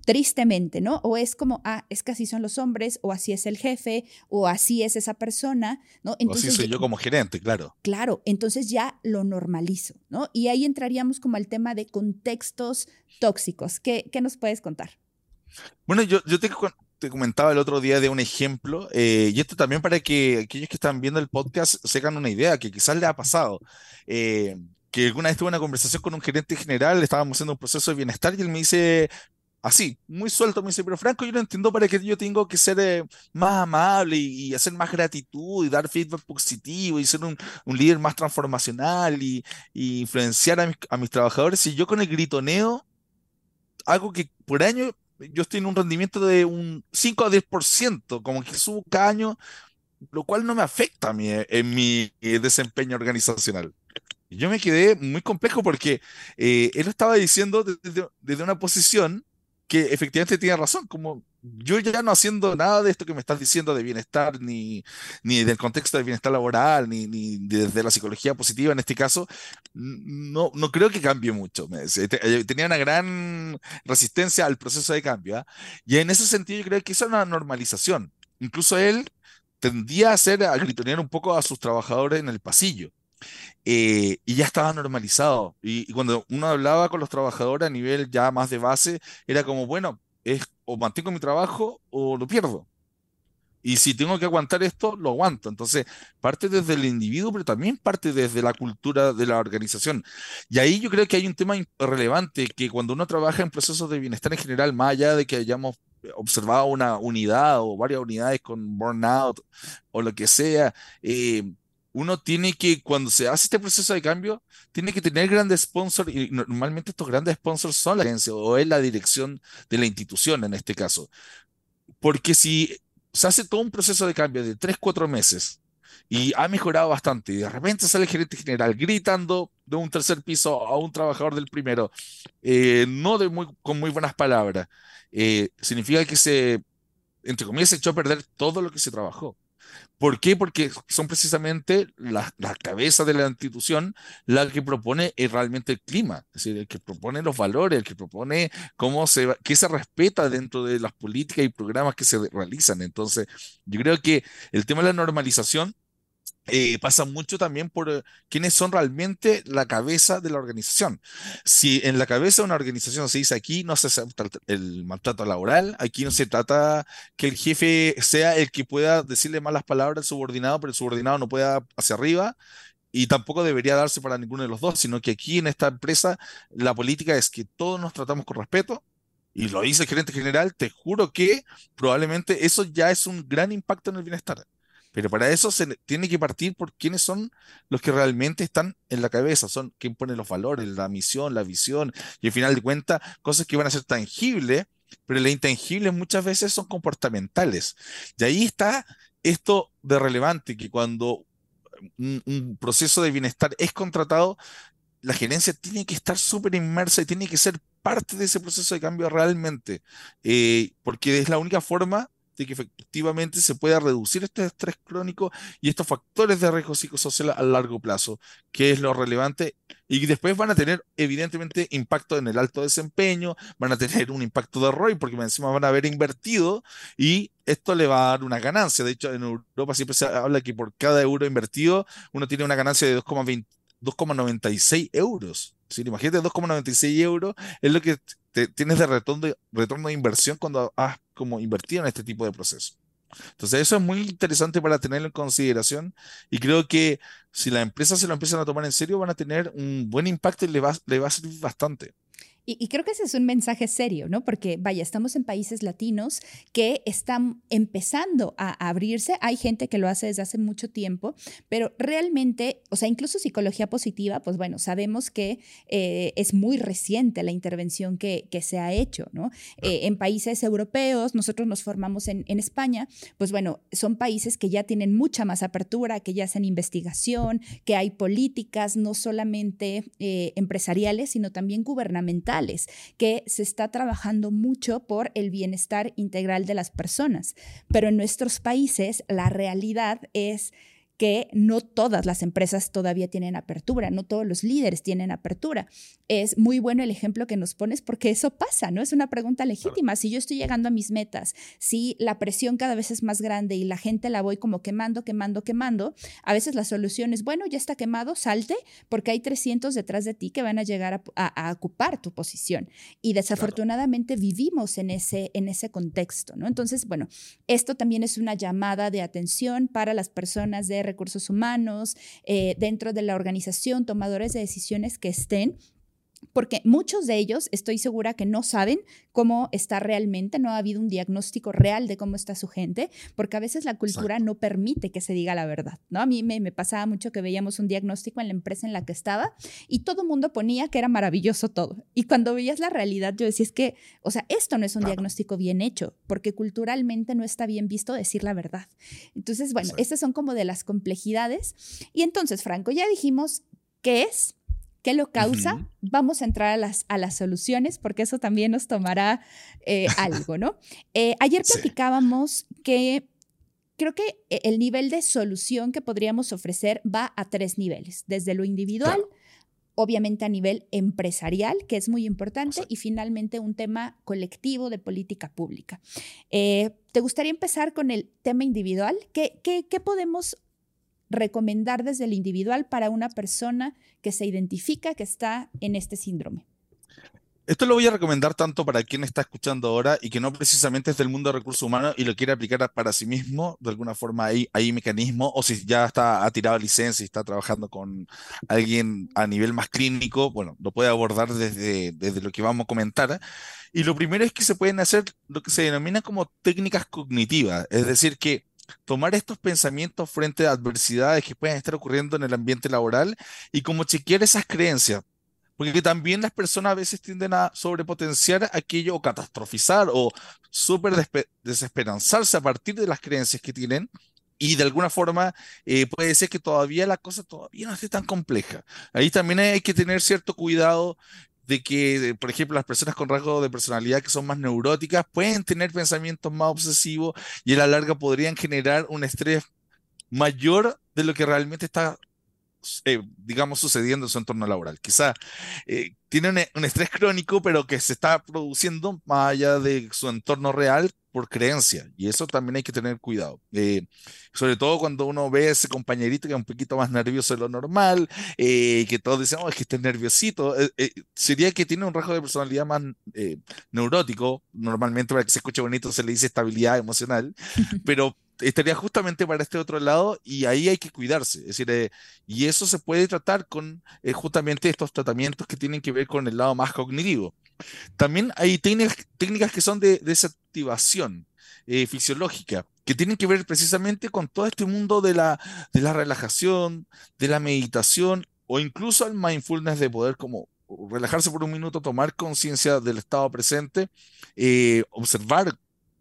tristemente, ¿no? O es como, ah, es que así son los hombres, o así es el jefe, o así es esa persona, ¿no? Entonces, o así soy yo como gerente, claro. Claro, entonces ya lo normalizo, ¿no? Y ahí entraríamos como al tema de contextos tóxicos. ¿Qué, qué nos puedes contar? Bueno, yo, yo te, te, comentaba el otro día de un ejemplo, eh, y esto también para que aquellos que están viendo el podcast se hagan una idea, que quizás le ha pasado. Eh, que alguna vez tuve una conversación con un gerente general, estábamos haciendo un proceso de bienestar y él me dice, así, muy suelto, me dice, pero Franco, yo no entiendo para qué yo tengo que ser eh, más amable y, hacer más gratitud y dar feedback positivo y ser un, líder más transformacional y, influenciar a mis, trabajadores. Si yo con el gritoneo hago que por año yo estoy en un rendimiento de un 5 a 10%, como que subo cada año, lo cual no me afecta a mí, eh, en mi eh, desempeño organizacional. Yo me quedé muy complejo porque él lo estaba diciendo desde una posición que efectivamente tiene razón, como yo ya no haciendo nada de esto que me estás diciendo de bienestar, ni, ni del contexto de bienestar laboral, ni, ni desde la psicología positiva en este caso, no, no creo que cambie mucho. Eh, tenía una gran resistencia al proceso de cambio. ¿ah? Y en ese sentido yo creo que es una normalización. Incluso él tendía a hacer, a gritonear un poco a sus trabajadores en el pasillo. Eh, y ya estaba normalizado. Y, cuando uno hablaba con los trabajadores a nivel ya más de base, era como, bueno, es o mantengo mi trabajo o lo pierdo. Y si tengo que aguantar esto, lo aguanto. Entonces, parte desde el individuo, pero también parte desde la cultura de la organización. Y ahí yo creo que hay un tema relevante, que cuando uno trabaja en procesos de bienestar en general, más allá de que hayamos observado una unidad o varias unidades con burnout o lo que sea, eh, uno tiene que, cuando se hace este proceso de cambio, tiene que tener grandes sponsors, y normalmente estos grandes sponsors son la agencia o es la dirección de la institución en este caso. Porque si se hace todo un proceso de cambio de 3, 4 meses y ha mejorado bastante, y de repente sale el gerente general gritando de un tercer piso a un trabajador del primero, eh, no con muy buenas palabras, eh, significa que se, entre comillas, se echó a perder todo lo que se trabajó. ¿Por qué? Porque son precisamente la cabezas de la institución las que propone eh, realmente el clima, es decir, el que propone los valores, el que propone cómo se, qué se respeta dentro de las políticas y programas que se realizan. Entonces, yo creo que el tema de la normalización eh, pasa mucho también por eh, quiénes son realmente la cabeza de la organización. Si en la cabeza de una organización se dice aquí no se acepta el, maltrato laboral, aquí no se trata que el jefe sea el que pueda decirle malas palabras al subordinado, pero el subordinado no pueda hacia arriba, y tampoco debería darse para ninguno de los dos, sino que aquí en esta empresa la política es que todos nos tratamos con respeto. Y lo dice el gerente general, te juro que probablemente eso ya es un gran impacto en el bienestar. Pero para eso se tiene que partir por quiénes son los que realmente están en la cabeza, son quien pone los valores, la misión, la visión, y al final de cuentas, cosas que van a ser tangibles, pero las intangibles muchas veces son comportamentales. Y ahí está esto de relevante, que cuando un, proceso de bienestar es contratado, la gerencia tiene que estar súper inmersa y tiene que ser parte de ese proceso de cambio realmente, eh, porque es la única forma de que efectivamente se pueda reducir este estrés crónico y estos factores de riesgo psicosocial a largo plazo, que es lo relevante, y después van a tener evidentemente impacto en el alto desempeño, van a tener un impacto de ROI, porque encima van a haber invertido y esto le va a dar una ganancia. De hecho, en Europa siempre se habla que por cada euro invertido uno tiene una ganancia de 2,96 euros. ¿Sí? Imagínate, 2,96 euros es lo que tienes de retorno, de inversión cuando has como invertido en este tipo de procesos. Entonces eso es muy interesante para tenerlo en consideración y creo que si las empresas se lo empiezan a tomar en serio van a tener un buen impacto y le va, le va a servir bastante. Y, creo que ese es un mensaje serio, ¿no? Porque, vaya, estamos en países latinos que están empezando a abrirse. Hay gente que lo hace desde hace mucho tiempo, pero realmente, o sea, incluso psicología positiva, pues bueno, sabemos que eh, es muy reciente la intervención que, que se ha hecho, ¿no? Eh, en países europeos, nosotros nos formamos en, en, España, pues bueno, son países que ya tienen mucha más apertura, que ya hacen investigación, que hay políticas no solamente eh, empresariales, sino también gubernamentales que se está trabajando mucho por el bienestar integral de las personas. Pero en nuestros países la realidad es que no todas las empresas todavía tienen apertura, no todos los líderes tienen apertura. Es muy bueno el ejemplo que nos pones porque eso pasa, ¿no? Es una pregunta legítima. Si yo estoy llegando a mis metas, si la presión cada vez es más grande y la gente la voy como quemando, quemando, quemando, a veces la solución es, bueno, ya está quemado, salte porque hay 300 detrás de ti que van a llegar a, ocupar tu posición. Y desafortunadamente vivimos en ese, en ese contexto, ¿no? Entonces, bueno, esto también es una llamada de atención para las personas de recursos humanos, eh, dentro de la organización, tomadores de decisiones que estén porque muchos de ellos estoy segura que no saben cómo está realmente, no ha habido un diagnóstico real de cómo está su gente, porque a veces la cultura no permite que se diga la verdad, ¿no? A mí me, me, pasaba mucho que veíamos un diagnóstico en la empresa en la que estaba y todo el mundo ponía que era maravilloso todo. Y cuando veías la realidad, yo decía, es que, o sea, esto no es un diagnóstico bien hecho, porque culturalmente no está bien visto decir la verdad. Entonces, bueno, estas son como de las complejidades. Y entonces, Franco, ya dijimos qué es, ¿Qué lo causa? Vamos a entrar a las, a las soluciones porque eso también nos tomará eh, algo, ¿no? Eh, ayer platicábamos que creo que e, el nivel de solución que podríamos ofrecer va a tres niveles, desde lo individual, obviamente a nivel empresarial, que es muy importante, y finalmente un tema colectivo de política pública. Eh, ¿Te gustaría empezar con el tema individual? ¿Qué, qué, qué podemos recomendar desde el individual para una persona que se identifica que está en este síndrome? Esto lo voy a recomendar tanto para quien está escuchando ahora y que no precisamente es del mundo de recursos humanos y lo quiere aplicar para sí mismo, de alguna forma hay, hay mecanismos, o si ya está ha tirado licencia y está trabajando con alguien a nivel más clínico, bueno, lo puede abordar desde, desde lo que vamos a comentar. Y lo primero es que se pueden hacer lo que se denomina como técnicas cognitivas, es decir, que tomar estos pensamientos frente a adversidades que pueden estar ocurriendo en el ambiente laboral y como chequear esas creencias. Porque también las personas a veces tienden a sobrepotenciar aquello o catastrofizar o súper desesperanzarse a partir de las creencias que tienen y de alguna forma eh, puede ser que todavía la cosa todavía no esté tan compleja. Ahí también hay que tener cierto cuidado de que, por ejemplo, las personas con rasgos de personalidad que son más neuróticas pueden tener pensamientos más obsesivos y a la larga podrían generar un estrés mayor de lo que realmente está, eh, digamos, sucediendo en su entorno laboral. Quizá eh, tiene un, estrés crónico, pero que se está produciendo más allá de su entorno real por creencia. Y eso también hay que tener cuidado. Eh, sobre todo cuando uno ve a ese compañerito que es un poquito más nervioso de lo normal, eh, que todos dicen, oh, es que está nerviosito. Eh, sería que tiene un rasgo de personalidad más neurótico. Normalmente, para que se escuche bonito, se le dice estabilidad emocional. pero estaría justamente para este otro lado y ahí hay que cuidarse. Es decir, y eso se puede tratar con justamente estos tratamientos que tienen que ver con el lado más cognitivo. También hay técnicas, que son de desactivación eh, fisiológica, que tienen que ver precisamente con todo este mundo de la, de la relajación, de la meditación o incluso el mindfulness de poder como relajarse por un minuto, tomar conciencia del estado presente, eh, observar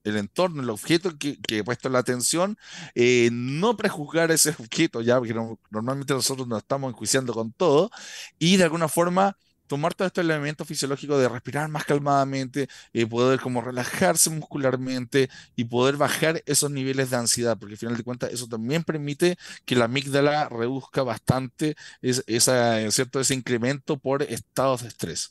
el entorno, el objeto que, que he puesto la atención, eh, no prejuzgar ese objeto ya, porque normalmente nosotros nos estamos enjuiciando con todo, y de alguna forma tomar todos estos elementos fisiológicos de respirar más calmadamente, eh, poder como relajarse muscularmente y poder bajar esos niveles de ansiedad, porque al final de cuentas eso también permite que la amígdala reduzca bastante esa, ¿cierto? ese incremento por estados de estrés.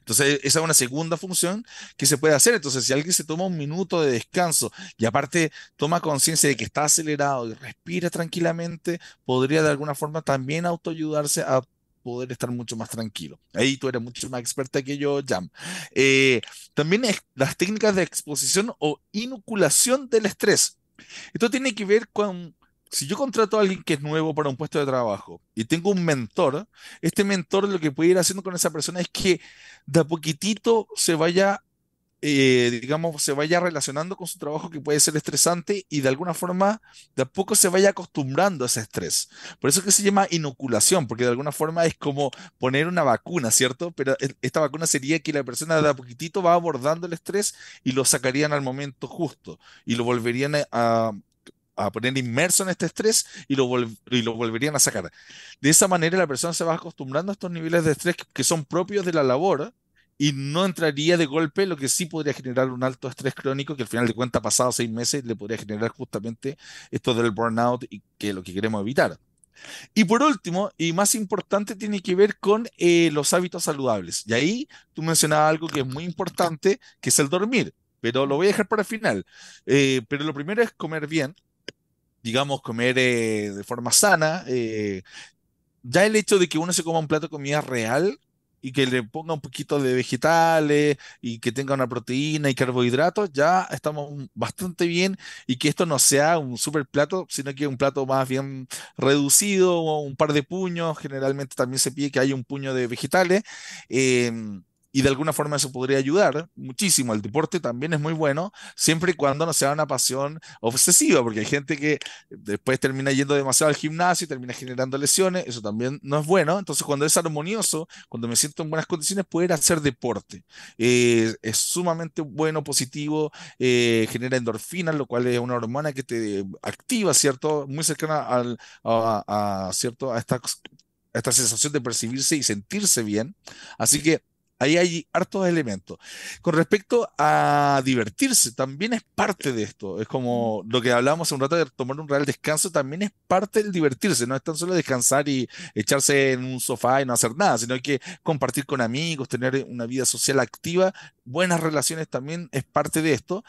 Entonces, esa es una segunda función que se puede hacer. Entonces, si alguien se toma un minuto de descanso y aparte toma conciencia de que está acelerado y respira tranquilamente, podría de alguna forma también autoayudarse a poder estar mucho más tranquilo. Ahí tú eres mucho más experta que yo, Jam. Eh, también es las técnicas de exposición o inoculación del estrés. Esto tiene que ver con si yo contrato a alguien que es nuevo para un puesto de trabajo y tengo un mentor, este mentor lo que puede ir haciendo con esa persona es que de a poquitito se vaya, eh, digamos, se vaya relacionando con su trabajo que puede ser estresante y de alguna forma de a poco se vaya acostumbrando a ese estrés. Por eso es que se llama inoculación, porque de alguna forma es como poner una vacuna, ¿cierto? Pero esta vacuna sería que la persona de a poquitito va abordando el estrés y lo sacarían al momento justo y lo volverían a a poner inmerso en este estrés y lo, y lo volverían a sacar. De esa manera la persona se va acostumbrando a estos niveles de estrés que son propios de la labor y no entraría de golpe, lo que sí podría generar un alto estrés crónico que al final de cuentas, pasados seis meses, le podría generar justamente esto del burnout y que es lo que queremos evitar. Y por último, y más importante, tiene que ver con eh, los hábitos saludables. Y ahí tú mencionabas algo que es muy importante, que es el dormir, pero lo voy a dejar para el final. Eh, pero lo primero es comer bien, digamos, comer eh, de forma sana, eh, ya el hecho de que uno se coma un plato de comida real y que le ponga un poquito de vegetales y que tenga una proteína y carbohidratos, ya estamos bastante bien y que esto no sea un super plato, sino que un plato más bien reducido, un par de puños, generalmente también se pide que haya un puño de vegetales. Em, y de alguna forma eso podría ayudar muchísimo. El deporte también es muy bueno, siempre y cuando no sea una pasión obsesiva, porque hay gente que después termina yendo demasiado al gimnasio y termina generando lesiones, eso también no es bueno. Entonces, cuando es armonioso, cuando me siento en buenas condiciones, poder hacer deporte. Eh, es sumamente bueno, positivo, eh, genera endorfinas, lo cual es una hormona que te activa, ¿cierto? Muy cercana al, a, ¿cierto? a esta, esta sensación de percibirse y sentirse bien. Así que Ahí hay hartos elementos. Con respecto a divertirse, también es parte de esto. Es como lo que hablábamos hace un rato de tomar un real descanso, también es parte del divertirse. No es tan solo descansar y echarse en un sofá y no hacer nada, sino que compartir con amigos, tener una vida social activa, buenas relaciones también es parte de esto.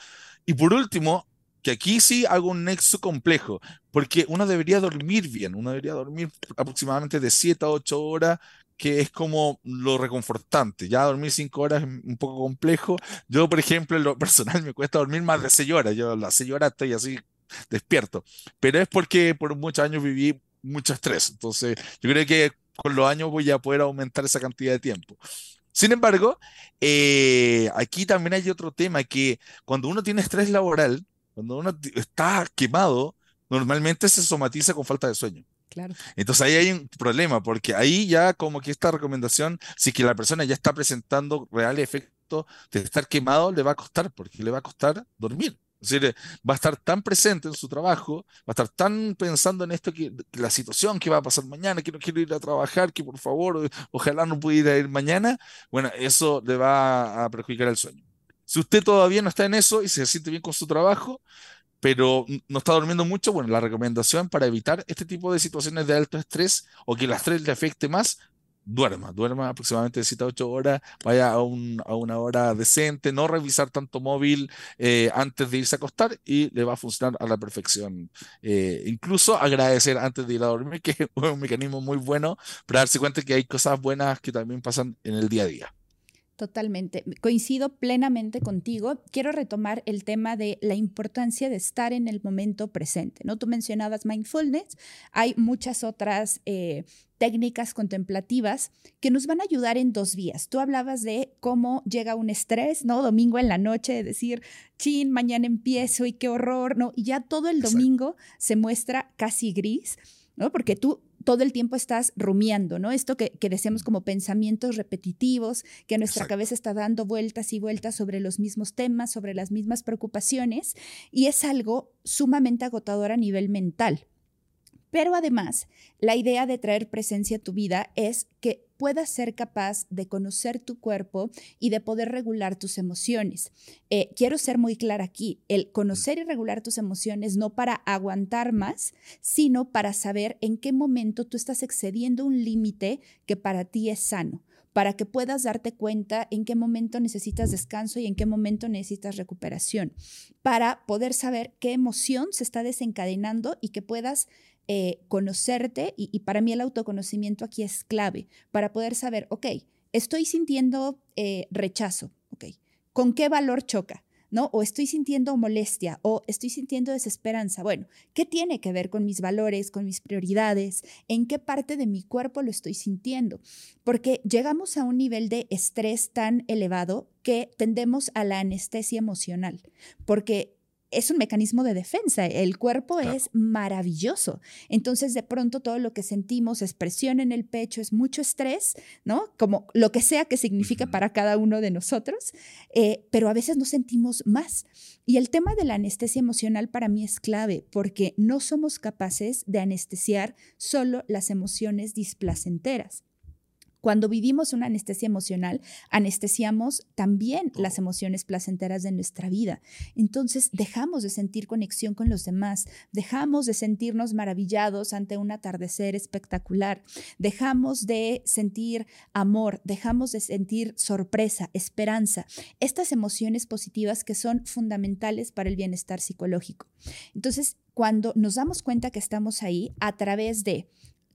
Y por último, que aquí sí hago un nexo complejo, porque uno debería dormir bien, uno debería dormir aproximadamente de 7 a 8 horas que es como lo reconfortante. Ya dormir cinco horas es un poco complejo. Yo, por ejemplo, en lo personal me cuesta dormir más de seis horas. Yo a las seis horas estoy así despierto. Pero es porque por muchos años viví mucho estrés. Entonces, yo creo que con los años voy a poder aumentar esa cantidad de tiempo. Sin embargo, eh, aquí también hay otro tema que cuando uno tiene estrés laboral, cuando uno está quemado, normalmente se somatiza con falta de sueño. Entonces ahí hay un problema, porque ahí ya como que esta recomendación, si que la persona ya está presentando real efecto de estar quemado, le va a costar, porque le va a costar dormir. Es decir, va a estar tan presente en su trabajo, va a estar tan pensando en esto, que, la situación que va a pasar mañana, que no quiero ir a trabajar, que por favor, ojalá no pudiera ir mañana, bueno, eso le va a perjudicar el sueño. Si usted todavía no está en eso y se siente bien con su trabajo, pero no está durmiendo mucho, bueno, la recomendación para evitar este tipo de situaciones de alto estrés o que el estrés le afecte más, duerma, duerma aproximadamente de 7 a 8 horas, vaya a una hora decente, no revisar tanto móvil eh, antes de irse a acostar y le va a funcionar a la perfección. Eh, incluso agradecer antes de ir a dormir, que es un mecanismo muy bueno para darse cuenta que hay cosas buenas que también pasan en el día a día. Totalmente. Coincido plenamente contigo. Quiero retomar el tema de la importancia de estar en el momento presente. ¿no? Tú mencionabas mindfulness. Hay muchas otras eh, técnicas contemplativas que nos van a ayudar en dos vías. Tú hablabas de cómo llega un estrés, ¿no? Domingo en la noche, de decir, chin, mañana empiezo y qué horror, ¿no? Y ya todo el domingo se muestra casi gris, ¿no? Porque tú todo el tiempo estás rumiando, ¿no? Esto que, que decíamos como pensamientos repetitivos, que nuestra cabeza está dando vueltas y vueltas sobre los mismos temas, sobre las mismas preocupaciones, y es algo sumamente agotador a nivel mental. Pero además, la idea de traer presencia a tu vida es que puedas ser capaz de conocer tu cuerpo y de poder regular tus emociones. Eh, quiero ser muy clara aquí, el conocer y regular tus emociones no para aguantar más, sino para saber en qué momento tú estás excediendo un límite que para ti es sano para que puedas darte cuenta en qué momento necesitas descanso y en qué momento necesitas recuperación, para poder saber qué emoción se está desencadenando y que puedas eh, conocerte, y, para mí el autoconocimiento aquí es clave, para poder saber, ok, estoy sintiendo eh, rechazo, ok, ¿con qué valor choca? ¿no? O estoy sintiendo molestia o estoy sintiendo desesperanza. Bueno, ¿qué tiene que ver con mis valores, con mis prioridades? ¿En qué parte de mi cuerpo lo estoy sintiendo? Porque llegamos a un nivel de estrés tan elevado que tendemos a la anestesia emocional, porque es un mecanismo de defensa. El cuerpo es maravilloso. Entonces, de pronto, todo lo que sentimos es presión en el pecho, es mucho estrés, ¿no? Como lo que sea que significa para cada uno de nosotros, eh, pero a veces no sentimos más. Y el tema de la anestesia emocional para mí es clave porque no somos capaces de anestesiar solo las emociones displacenteras. Cuando vivimos una anestesia emocional, anestesiamos también las emociones placenteras de nuestra vida. Entonces dejamos de sentir conexión con los demás, dejamos de sentirnos maravillados ante un atardecer espectacular, dejamos de sentir amor, dejamos de sentir sorpresa, esperanza, estas emociones positivas que son fundamentales para el bienestar psicológico. Entonces, cuando nos damos cuenta que estamos ahí a través de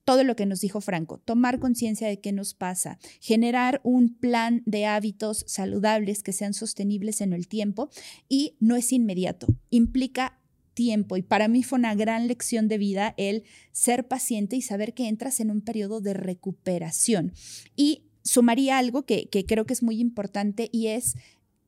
todo lo que nos dijo Franco, tomar conciencia de qué nos pasa, generar un plan de hábitos saludables que sean sostenibles en el tiempo y no es inmediato, implica tiempo y para mí fue una gran lección de vida el ser paciente y saber que entras en un periodo de recuperación. Y sumaría algo que, creo que es muy importante y es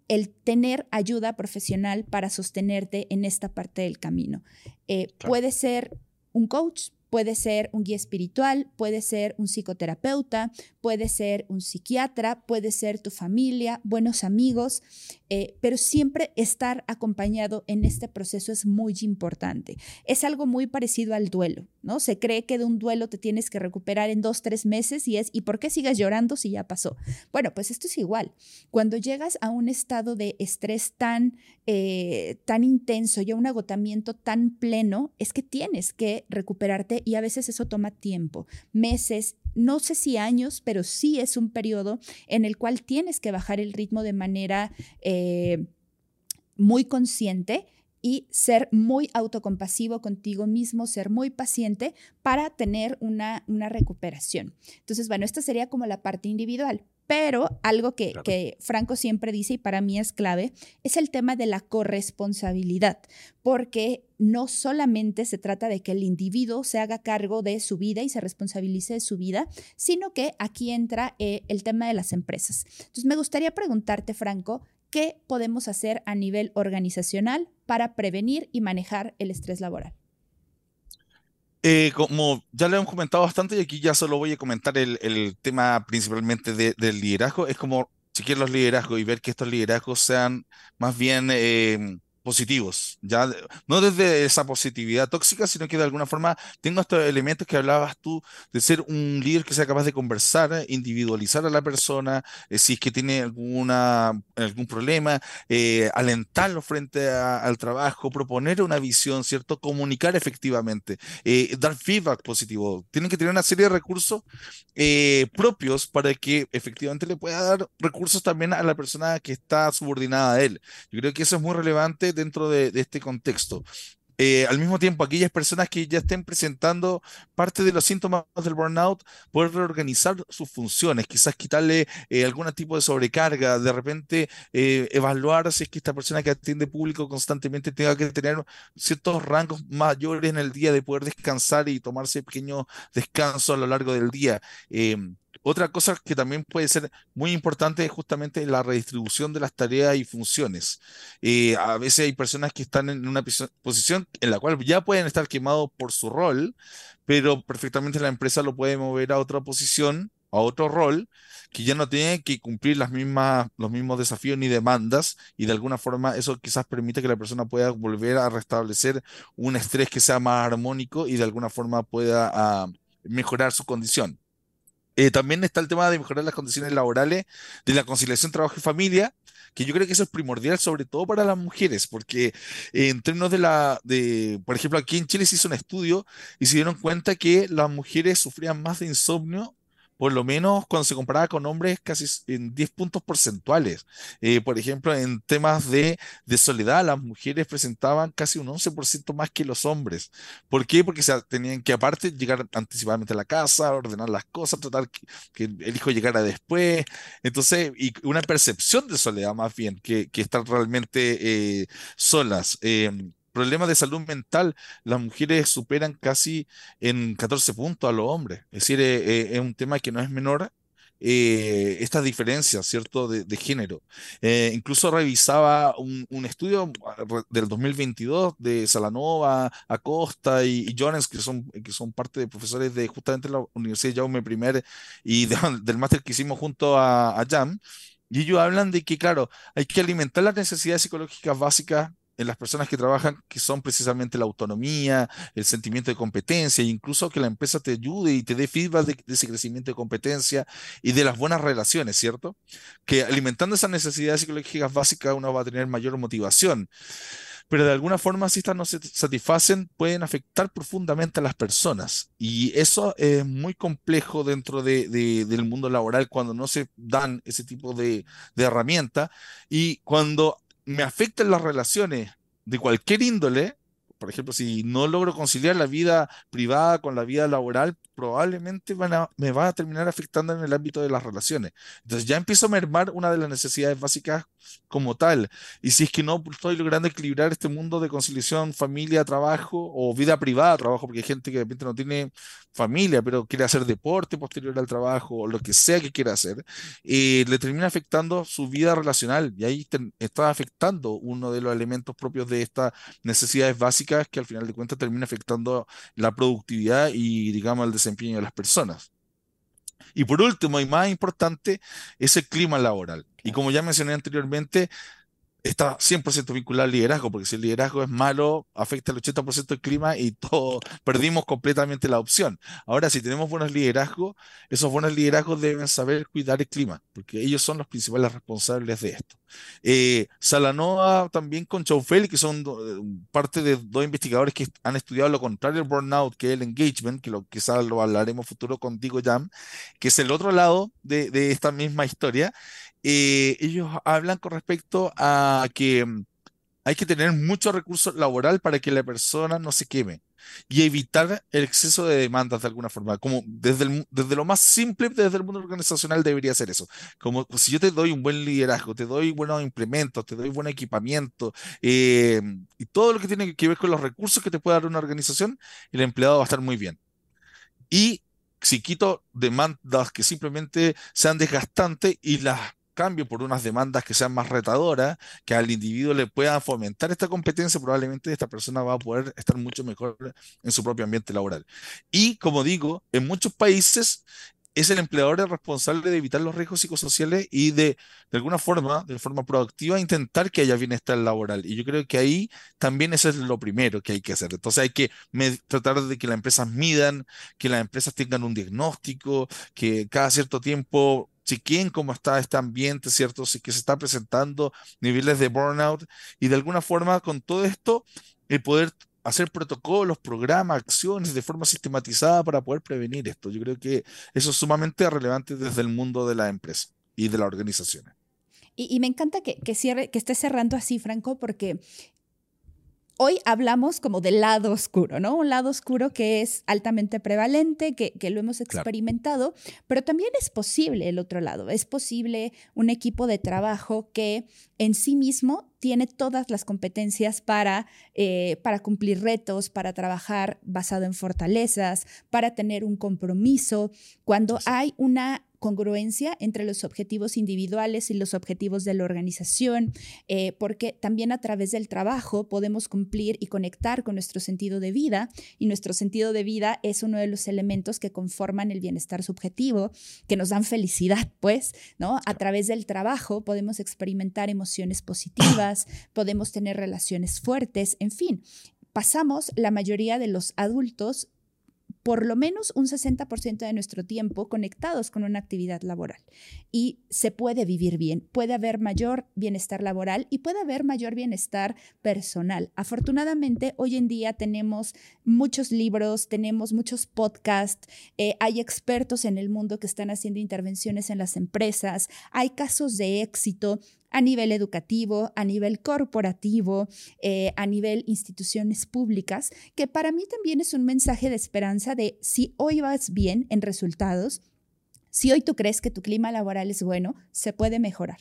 el tener ayuda profesional para sostenerte en esta parte del camino. Eh, puede ser un coach, Puede ser un guía espiritual, puede ser un psicoterapeuta, puede ser un psiquiatra, puede ser tu familia, buenos amigos, eh, pero siempre estar acompañado en este proceso es muy importante. Es algo muy parecido al duelo, ¿no? Se cree que de un duelo te tienes que recuperar en dos, tres meses y es, ¿y por qué sigas llorando si ya pasó? Bueno, pues esto es igual. Cuando llegas a un estado de estrés tan, eh, tan intenso y a un agotamiento tan pleno, es que tienes que recuperarte y a veces eso toma tiempo, meses, no sé si años, pero sí es un periodo en el cual tienes que bajar el ritmo de manera eh, muy consciente y ser muy autocompasivo contigo mismo, ser muy paciente para tener una, una recuperación. Entonces, bueno, esta sería como la parte individual. Pero algo que, Franco siempre dice y para mí es clave es el tema de la corresponsabilidad, porque no solamente se trata de que el individuo se haga cargo de su vida y se responsabilice de su vida, sino que aquí entra eh, el tema de las empresas. Entonces, me gustaría preguntarte, Franco, ¿qué podemos hacer a nivel organizacional para prevenir y manejar el estrés laboral? Eh, como ya le hemos comentado bastante y aquí ya solo voy a comentar el, tema principalmente del liderazgo, es como quieren los liderazgos y ver que estos liderazgos sean más bien eh, positivos, ya no desde esa positividad tóxica, sino que de alguna forma tengo estos elementos que hablabas tú de ser un líder que sea capaz de conversar, individualizar a la persona, eh, si es que tiene alguna, algún problema, eh, alentarlo frente al trabajo, proponer una visión, ¿cierto? Comunicar efectivamente, eh, dar feedback positivo. Tienen que tener una serie de recursos propios para que efectivamente le pueda dar recursos también a la persona que está subordinada a él. Yo creo que eso es muy relevante dentro de, este contexto. Eh, al mismo tiempo, aquellas personas que ya estén presentando parte de los síntomas del burnout, poder reorganizar sus funciones, quizás quitarle eh, algún tipo de sobrecarga, de repente eh, evaluar si es que esta persona que atiende público constantemente tenga que tener ciertos rangos mayores en el día de poder descansar y tomarse pequeños descansos a lo largo del día. Otra cosa que también puede ser muy importante es justamente la redistribución de las tareas y funciones. Eh, a veces hay personas que están en una posición en la cual ya pueden estar quemados por su rol, pero perfectamente la empresa lo puede mover a otra posición a otro rol que ya no tiene que cumplir las mismas, los mismos desafíos ni demandas y de alguna forma eso quizás permite que la persona pueda volver a restablecer un estrés que sea más armónico y de alguna forma pueda ah, mejorar su condición. Eh, también está el tema de mejorar las condiciones laborales, de la conciliación trabajo y familia, que yo creo que eso es primordial, sobre todo para las mujeres, porque en términos de la, de, por ejemplo, aquí en Chile se hizo un estudio y se dieron cuenta que las mujeres sufrían más de insomnio por lo menos cuando se comparaba con hombres, casi en 10 puntos porcentuales. Eh, por ejemplo, en temas de, soledad, las mujeres presentaban casi un 11% más que los hombres. ¿Por qué? Porque se tenían que, aparte, llegar anticipadamente a la casa, ordenar las cosas, tratar que, el hijo llegara después. Entonces, y una percepción de soledad más bien que, que estar realmente eh, solas. Em, problemas de salud mental, las mujeres superan casi en 14 puntos a los hombres. Es decir, eh, eh, es un tema que no es menor. Eh, estas diferencias, ¿cierto?, de, género. incluso revisaba un, estudio del 2022 de Salanova, Acosta y, y, Jones, que son, que son parte de profesores de justamente la Universidad de Jaume I y del máster que hicimos junto a, a JAM. Y ellos hablan de que, claro, hay que alimentar las necesidades psicológicas básicas en las personas que trabajan, que son precisamente la autonomía, el sentimiento de competencia, e incluso que la empresa te ayude y te dé feedback de, ese crecimiento de competencia y de las buenas relaciones, ¿cierto? Que alimentando esas necesidades psicológicas básicas uno va a tener mayor motivación. Pero de alguna forma, si estas no se satisfacen, pueden afectar profundamente a las personas. Y eso es muy complejo dentro de, del mundo laboral cuando no se dan ese tipo de, de herramientas. Y cuando me afectan las relaciones de cualquier índole, por ejemplo, si no logro conciliar la vida privada con la vida laboral, probablemente me va a terminar afectando en el ámbito de las relaciones. Entonces ya empiezo a mermar una de las necesidades básicas como tal. Y si es que no estoy logrando equilibrar este mundo de conciliación familia, trabajo o vida privada, trabajo, porque hay gente que de repente no tiene familia, pero quiere hacer deporte posterior al trabajo o lo que sea que quiera hacer, eh, le termina afectando su vida relacional y ahí está afectando uno de los elementos propios de estas necesidades básicas que al final de cuentas termina afectando la productividad y digamos el desempeño de las personas. Y por último, y más importante, es el clima laboral. Y como ya mencioné anteriormente, está 100% vinculado al liderazgo, porque si el liderazgo es malo, afecta el 80% del clima y todo, perdimos completamente la opción. Ahora, si tenemos buenos liderazgos, esos buenos liderazgos deben saber cuidar el clima, porque ellos son los principales responsables de esto. Eh, Salanova también con Chaufel, que son parte de dos investigadores que han estudiado lo contrario del burnout, que es el engagement, que lo, quizás lo hablaremos futuro contigo, Jam, que es el otro lado de, de esta misma historia. Eh, ellos hablan con respecto a que mm, hay que tener mucho recurso laboral para que la persona no se queme y evitar el exceso de demandas de alguna forma. Como desde, desde lo más simple, desde el mundo organizacional debería ser eso. Como si yo te doy un buen liderazgo, te doy buenos implementos, te doy buen equipamiento eh, y todo lo que tiene que ver con los recursos que te puede dar una organización, el empleado va a estar muy bien. Y si quito demandas que simplemente sean desgastantes y las cambio por unas demandas que sean más retadoras, que al individuo le puedan fomentar esta competencia, probablemente esta persona va a poder estar mucho mejor en su propio ambiente laboral. Y como digo, en muchos países es el empleador el responsable de evitar los riesgos psicosociales y de, de alguna forma, de forma proactiva, intentar que haya bienestar laboral. Y yo creo que ahí también eso es lo primero que hay que hacer. Entonces hay que tratar de que las empresas midan, que las empresas tengan un diagnóstico, que cada cierto tiempo chequen cómo está este ambiente, ¿cierto? Si que se está presentando niveles de burnout y de alguna forma con todo esto, el poder hacer protocolos, programas, acciones de forma sistematizada para poder prevenir esto. Yo creo que eso es sumamente relevante desde el mundo de la empresa y de las organizaciones. Y, me encanta que, cierre, que esté cerrando así, Franco, porque Hoy hablamos como del lado oscuro, ¿no? Un lado oscuro que es altamente prevalente, que, lo hemos experimentado, pero también es posible el otro lado. Es posible un equipo de trabajo que en sí mismo tiene todas las competencias para, eh, para cumplir retos, para trabajar basado en fortalezas, para tener un compromiso. Cuando hay una congruencia entre los objetivos individuales y los objetivos de la organización, eh, porque también a través del trabajo podemos cumplir y conectar con nuestro sentido de vida y nuestro sentido de vida es uno de los elementos que conforman el bienestar subjetivo, que nos dan felicidad, pues, ¿no? A través del trabajo podemos experimentar emociones positivas, podemos tener relaciones fuertes, en fin, pasamos la mayoría de los adultos por lo menos un 60% de nuestro tiempo conectados con una actividad laboral. Y se puede vivir bien, puede haber mayor bienestar laboral y puede haber mayor bienestar personal. Afortunadamente, hoy en día tenemos muchos libros, tenemos muchos podcasts, eh, hay expertos en el mundo que están haciendo intervenciones en las empresas, hay casos de éxito a nivel educativo, a nivel corporativo, eh, a nivel instituciones públicas, que para mí también es un mensaje de esperanza de si hoy vas bien en resultados, si hoy tú crees que tu clima laboral es bueno, se puede mejorar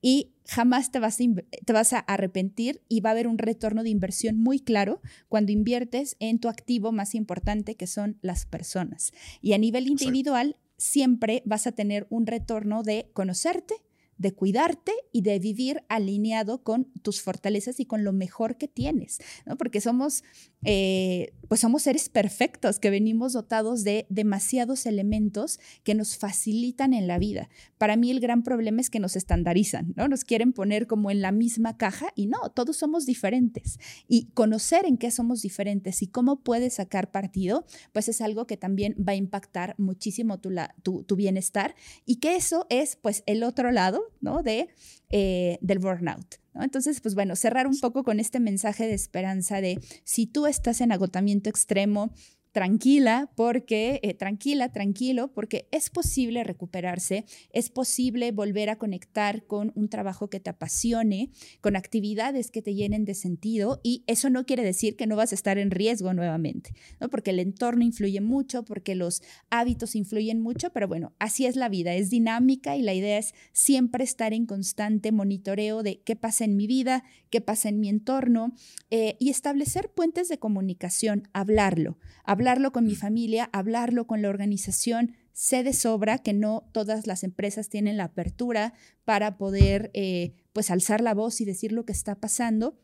y jamás te vas, a te vas, a arrepentir y va a haber un retorno de inversión muy claro cuando inviertes en tu activo más importante que son las personas. Y a nivel individual, siempre vas a tener un retorno de conocerte, de cuidarte y de vivir alineado con tus fortalezas y con lo mejor que tienes, ¿no? Porque somos, eh, pues somos seres perfectos que venimos dotados de demasiados elementos que nos facilitan en la vida. Para mí el gran problema es que nos estandarizan, ¿no? Nos quieren poner como en la misma caja y no, todos somos diferentes. Y conocer en qué somos diferentes y cómo puedes sacar partido, pues es algo que también va a impactar muchísimo tu, bienestar y que eso es pues el otro lado ¿no? De, eh, del burnout. Entonces, pues bueno, cerrar un poco con este mensaje de esperanza de si tú estás en agotamiento extremo, tranquila, porque, eh, tranquila, tranquilo, porque es posible recuperarse, es posible volver a conectar con un trabajo que te apasione, con actividades que te llenen de sentido, y eso no quiere decir que no vas a estar en riesgo nuevamente, ¿no? porque el entorno influye mucho, porque los hábitos influyen mucho, pero bueno, así es la vida, es dinámica y la idea es siempre estar en constante monitoreo de qué pasa en mi vida, qué pasa en mi entorno, eh, y establecer puentes de comunicación, hablarlo, hablarlo hablarlo con mi familia, hablarlo con la organización. Sé de sobra que no todas las empresas tienen la apertura para poder eh, pues alzar la voz y decir lo que está pasando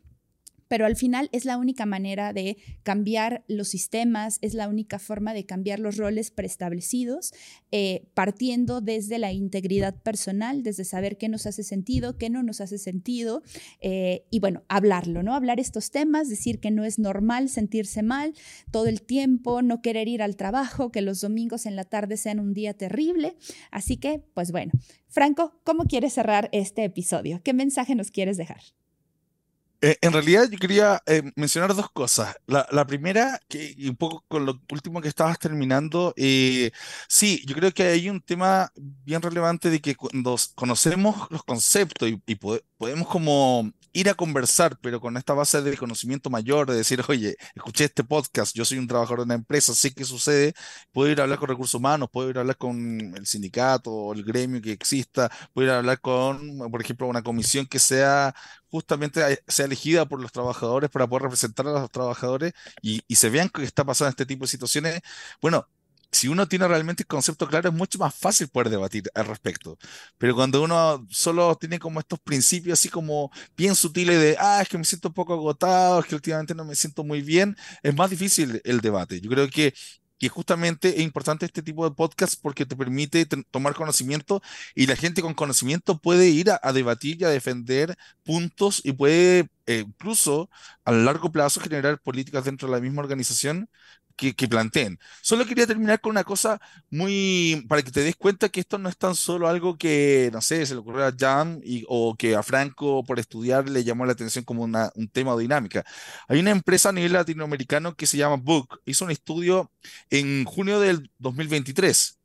pero al final es la única manera de cambiar los sistemas, es la única forma de cambiar los roles preestablecidos, eh, partiendo desde la integridad personal, desde saber qué nos hace sentido, qué no nos hace sentido, eh, y bueno, hablarlo, ¿no? Hablar estos temas, decir que no es normal sentirse mal todo el tiempo, no querer ir al trabajo, que los domingos en la tarde sean un día terrible. Así que, pues bueno, Franco, ¿cómo quieres cerrar este episodio? ¿Qué mensaje nos quieres dejar? Eh, en realidad yo quería eh, mencionar dos cosas. La, primera, que, y un poco con lo último que estabas terminando, eh, sí, yo creo que hay un tema bien relevante de que cuando conocemos los conceptos y, podemos como ir a conversar, pero con esta base de conocimiento mayor, de decir, oye, escuché este podcast, yo soy un trabajador de una empresa, sé qué sucede, puedo ir a hablar con recursos humanos, puedo ir a hablar con el sindicato o el gremio que exista, puedo ir a hablar con, por ejemplo, una comisión que sea justamente sea elegida por los trabajadores para poder representar a los trabajadores y, se vean que está pasando este tipo de situaciones, bueno, si uno tiene realmente el concepto claro, es mucho más fácil poder debatir al respecto. Pero cuando uno solo tiene como estos principios así como bien sutiles de, ah, es que me siento un poco agotado, es que últimamente no me siento muy bien, es más difícil el debate. Yo creo que que justamente es importante este tipo de podcast porque te permite tomar conocimiento y la gente con conocimiento puede ir a, debatir y a defender puntos y puede eh, incluso a largo plazo generar políticas dentro de la misma organización que, planteen. Solo quería terminar con una cosa muy, para que te des cuenta que esto no es tan solo algo que, no sé, se le ocurrió a Jan y, o que a Franco por estudiar le llamó la atención como una, un tema o dinámica. Hay una empresa a nivel latinoamericano que se llama Book, hizo un estudio en junio del 2023.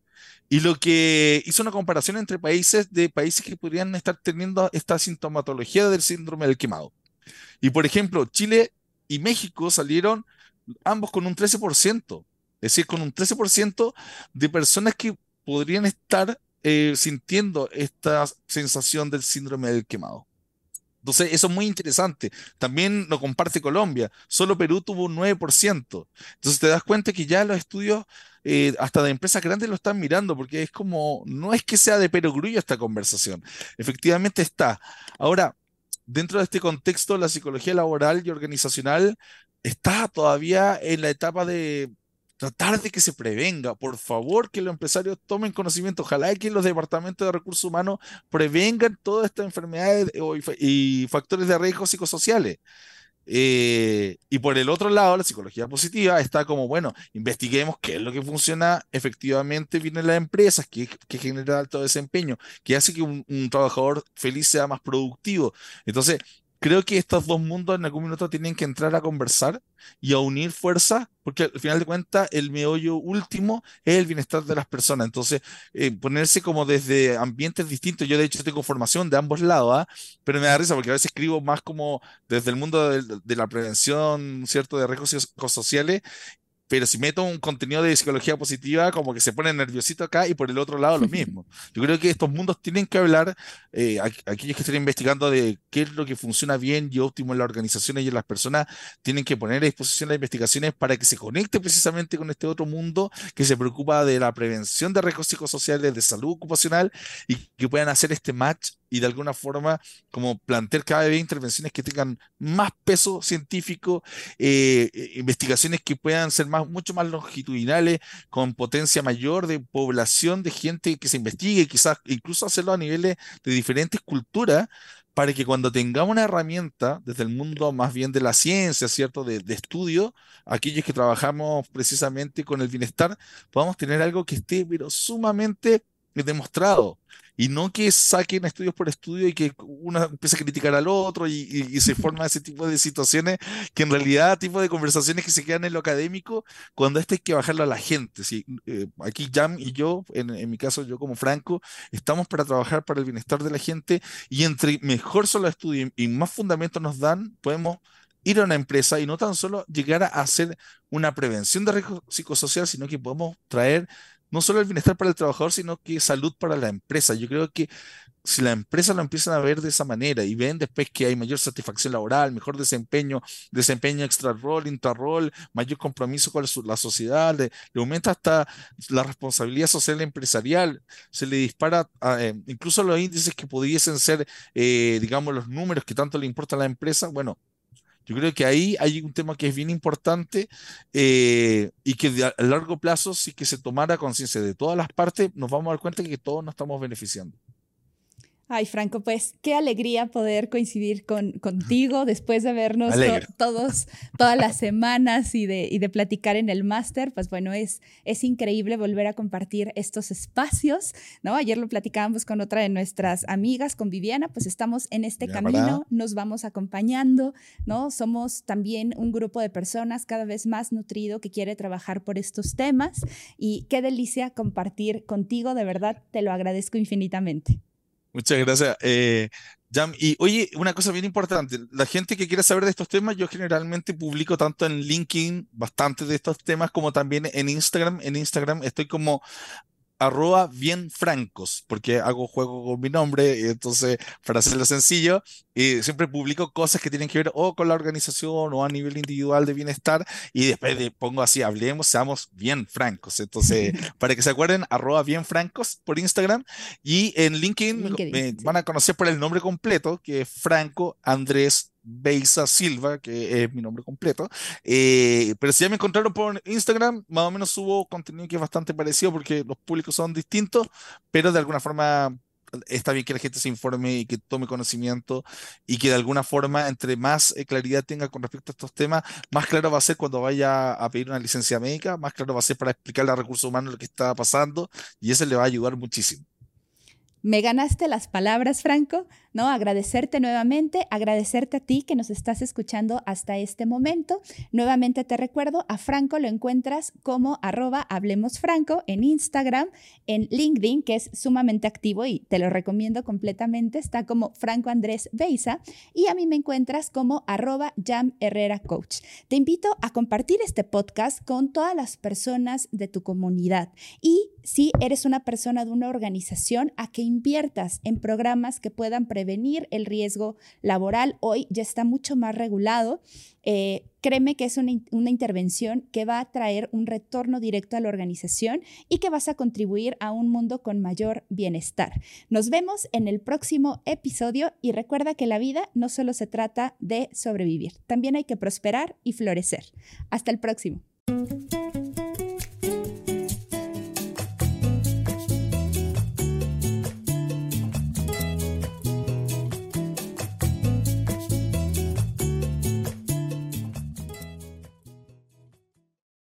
Y lo que hizo una comparación entre países de países que podrían estar teniendo esta sintomatología del síndrome del quemado. Y por ejemplo, Chile y México salieron ambos con un 13%, es decir, con un 13% de personas que podrían estar eh, sintiendo esta sensación del síndrome del quemado. Entonces, eso es muy interesante. También lo comparte Colombia. Solo Perú tuvo un 9%. Entonces, te das cuenta que ya los estudios, eh, hasta de empresas grandes, lo están mirando, porque es como, no es que sea de perogrullo esta conversación. Efectivamente está. Ahora, dentro de este contexto, la psicología laboral y organizacional está todavía en la etapa de tratar de que se prevenga. Por favor, que los empresarios tomen conocimiento. Ojalá que los departamentos de recursos humanos prevengan todas estas enfermedades y factores de riesgo psicosociales. Eh, y por el otro lado, la psicología positiva está como, bueno, investiguemos qué es lo que funciona efectivamente bien en las empresas, qué, genera alto desempeño, qué hace que un, trabajador feliz sea más productivo. Entonces, creo que estos dos mundos en algún minuto tienen que entrar a conversar y a unir fuerzas, porque al final de cuentas el meollo último es el bienestar de las personas. Entonces, eh, ponerse como desde ambientes distintos, yo de hecho tengo formación de ambos lados, ¿ah? pero me da risa porque a veces escribo más como desde el mundo de, de la prevención, ¿cierto?, de riesgos psicosociales pero si meto un contenido de psicología positiva, como que se pone nerviosito acá y por el otro lado lo mismo. Yo creo que estos mundos tienen que hablar, eh, aquellos que estén investigando de qué es lo que funciona bien y óptimo en las organizaciones y en las personas, tienen que poner a disposición las investigaciones para que se conecte precisamente con este otro mundo que se preocupa de la prevención de riesgos psicosociales, de salud ocupacional y que puedan hacer este match y de alguna forma como plantear cada vez intervenciones que tengan más peso científico, eh, eh, investigaciones que puedan ser más, mucho más longitudinales, con potencia mayor de población, de gente que se investigue, quizás incluso hacerlo a niveles de diferentes culturas, para que cuando tengamos una herramienta desde el mundo más bien de la ciencia, ¿cierto? De, de, estudio, aquellos que trabajamos precisamente con el bienestar, podamos tener algo que esté pero sumamente demostrado y no que saquen estudios por estudio y que uno empiece a criticar al otro y, se forma ese tipo de situaciones que en realidad tipo de conversaciones que se quedan en lo académico cuando esto hay que bajarlo a la gente. ¿sí? Eh, aquí Jam y yo, en, mi caso yo como Franco, estamos para trabajar para el bienestar de la gente y entre mejor son los estudios y más fundamentos nos dan, podemos ir a una empresa y no tan solo llegar a hacer una prevención de riesgo psicosocial, sino que podemos traer no solo el bienestar para el trabajador, sino que salud para la empresa. Yo creo que si la empresa lo empiezan a ver de esa manera y ven después que hay mayor satisfacción laboral, mejor desempeño, desempeño extra-rol, intra-rol, mayor compromiso con la sociedad, le, aumenta hasta la responsabilidad social empresarial, se le dispara eh, incluso los índices que pudiesen ser, eh, digamos, los números que tanto le importa a la empresa, bueno, yo creo que ahí hay un tema que es bien importante eh, y que a largo plazo, si que se tomara conciencia de todas las partes, nos vamos a dar cuenta de que todos nos estamos beneficiando. Ay, Franco, pues qué alegría poder coincidir con, contigo después de vernos todos, todas las semanas y de, y de platicar en el máster. Pues bueno, es, es increíble volver a compartir estos espacios, ¿no? Ayer lo platicábamos con otra de nuestras amigas, con Viviana, pues estamos en este camino, nos vamos acompañando, ¿no? Somos también un grupo de personas cada vez más nutrido que quiere trabajar por estos temas y qué delicia compartir contigo, de verdad, te lo agradezco infinitamente. Muchas gracias. Eh, Jam, y oye, una cosa bien importante, la gente que quiera saber de estos temas, yo generalmente publico tanto en LinkedIn bastante de estos temas como también en Instagram. En Instagram estoy como arroba bien francos, porque hago juego con mi nombre, entonces para hacerlo sencillo, eh, siempre publico cosas que tienen que ver o con la organización o a nivel individual de bienestar y después de, pongo así, hablemos, seamos bien francos. Entonces, para que se acuerden, arroba bien francos por Instagram y en LinkedIn, me van a conocer por el nombre completo, que es Franco Andrés Beisa Silva, que es mi nombre completo. Eh, pero si ya me encontraron por Instagram, más o menos subo contenido que es bastante parecido porque los públicos son distintos, pero de alguna forma está bien que la gente se informe y que tome conocimiento y que de alguna forma, entre más eh, claridad tenga con respecto a estos temas, más claro va a ser cuando vaya a pedir una licencia médica, más claro va a ser para explicarle a recursos humanos lo que está pasando y eso le va a ayudar muchísimo. Me ganaste las palabras, Franco. ¿No? Agradecerte nuevamente, agradecerte a ti que nos estás escuchando hasta este momento. Nuevamente te recuerdo, a Franco lo encuentras como arroba Hablemos Franco en Instagram, en LinkedIn, que es sumamente activo y te lo recomiendo completamente, está como Franco Andrés Beisa, y a mí me encuentras como arroba Jam Herrera Coach. Te invito a compartir este podcast con todas las personas de tu comunidad y si eres una persona de una organización, a que inviertas en programas que puedan prevenir prevenir el riesgo laboral. Hoy ya está mucho más regulado. Eh, créeme que es una, una, intervención que va a traer un retorno directo a la organización y que vas a contribuir a un mundo con mayor bienestar. Nos vemos en el próximo episodio y recuerda que la vida no solo se trata de sobrevivir, también hay que prosperar y florecer. Hasta el próximo.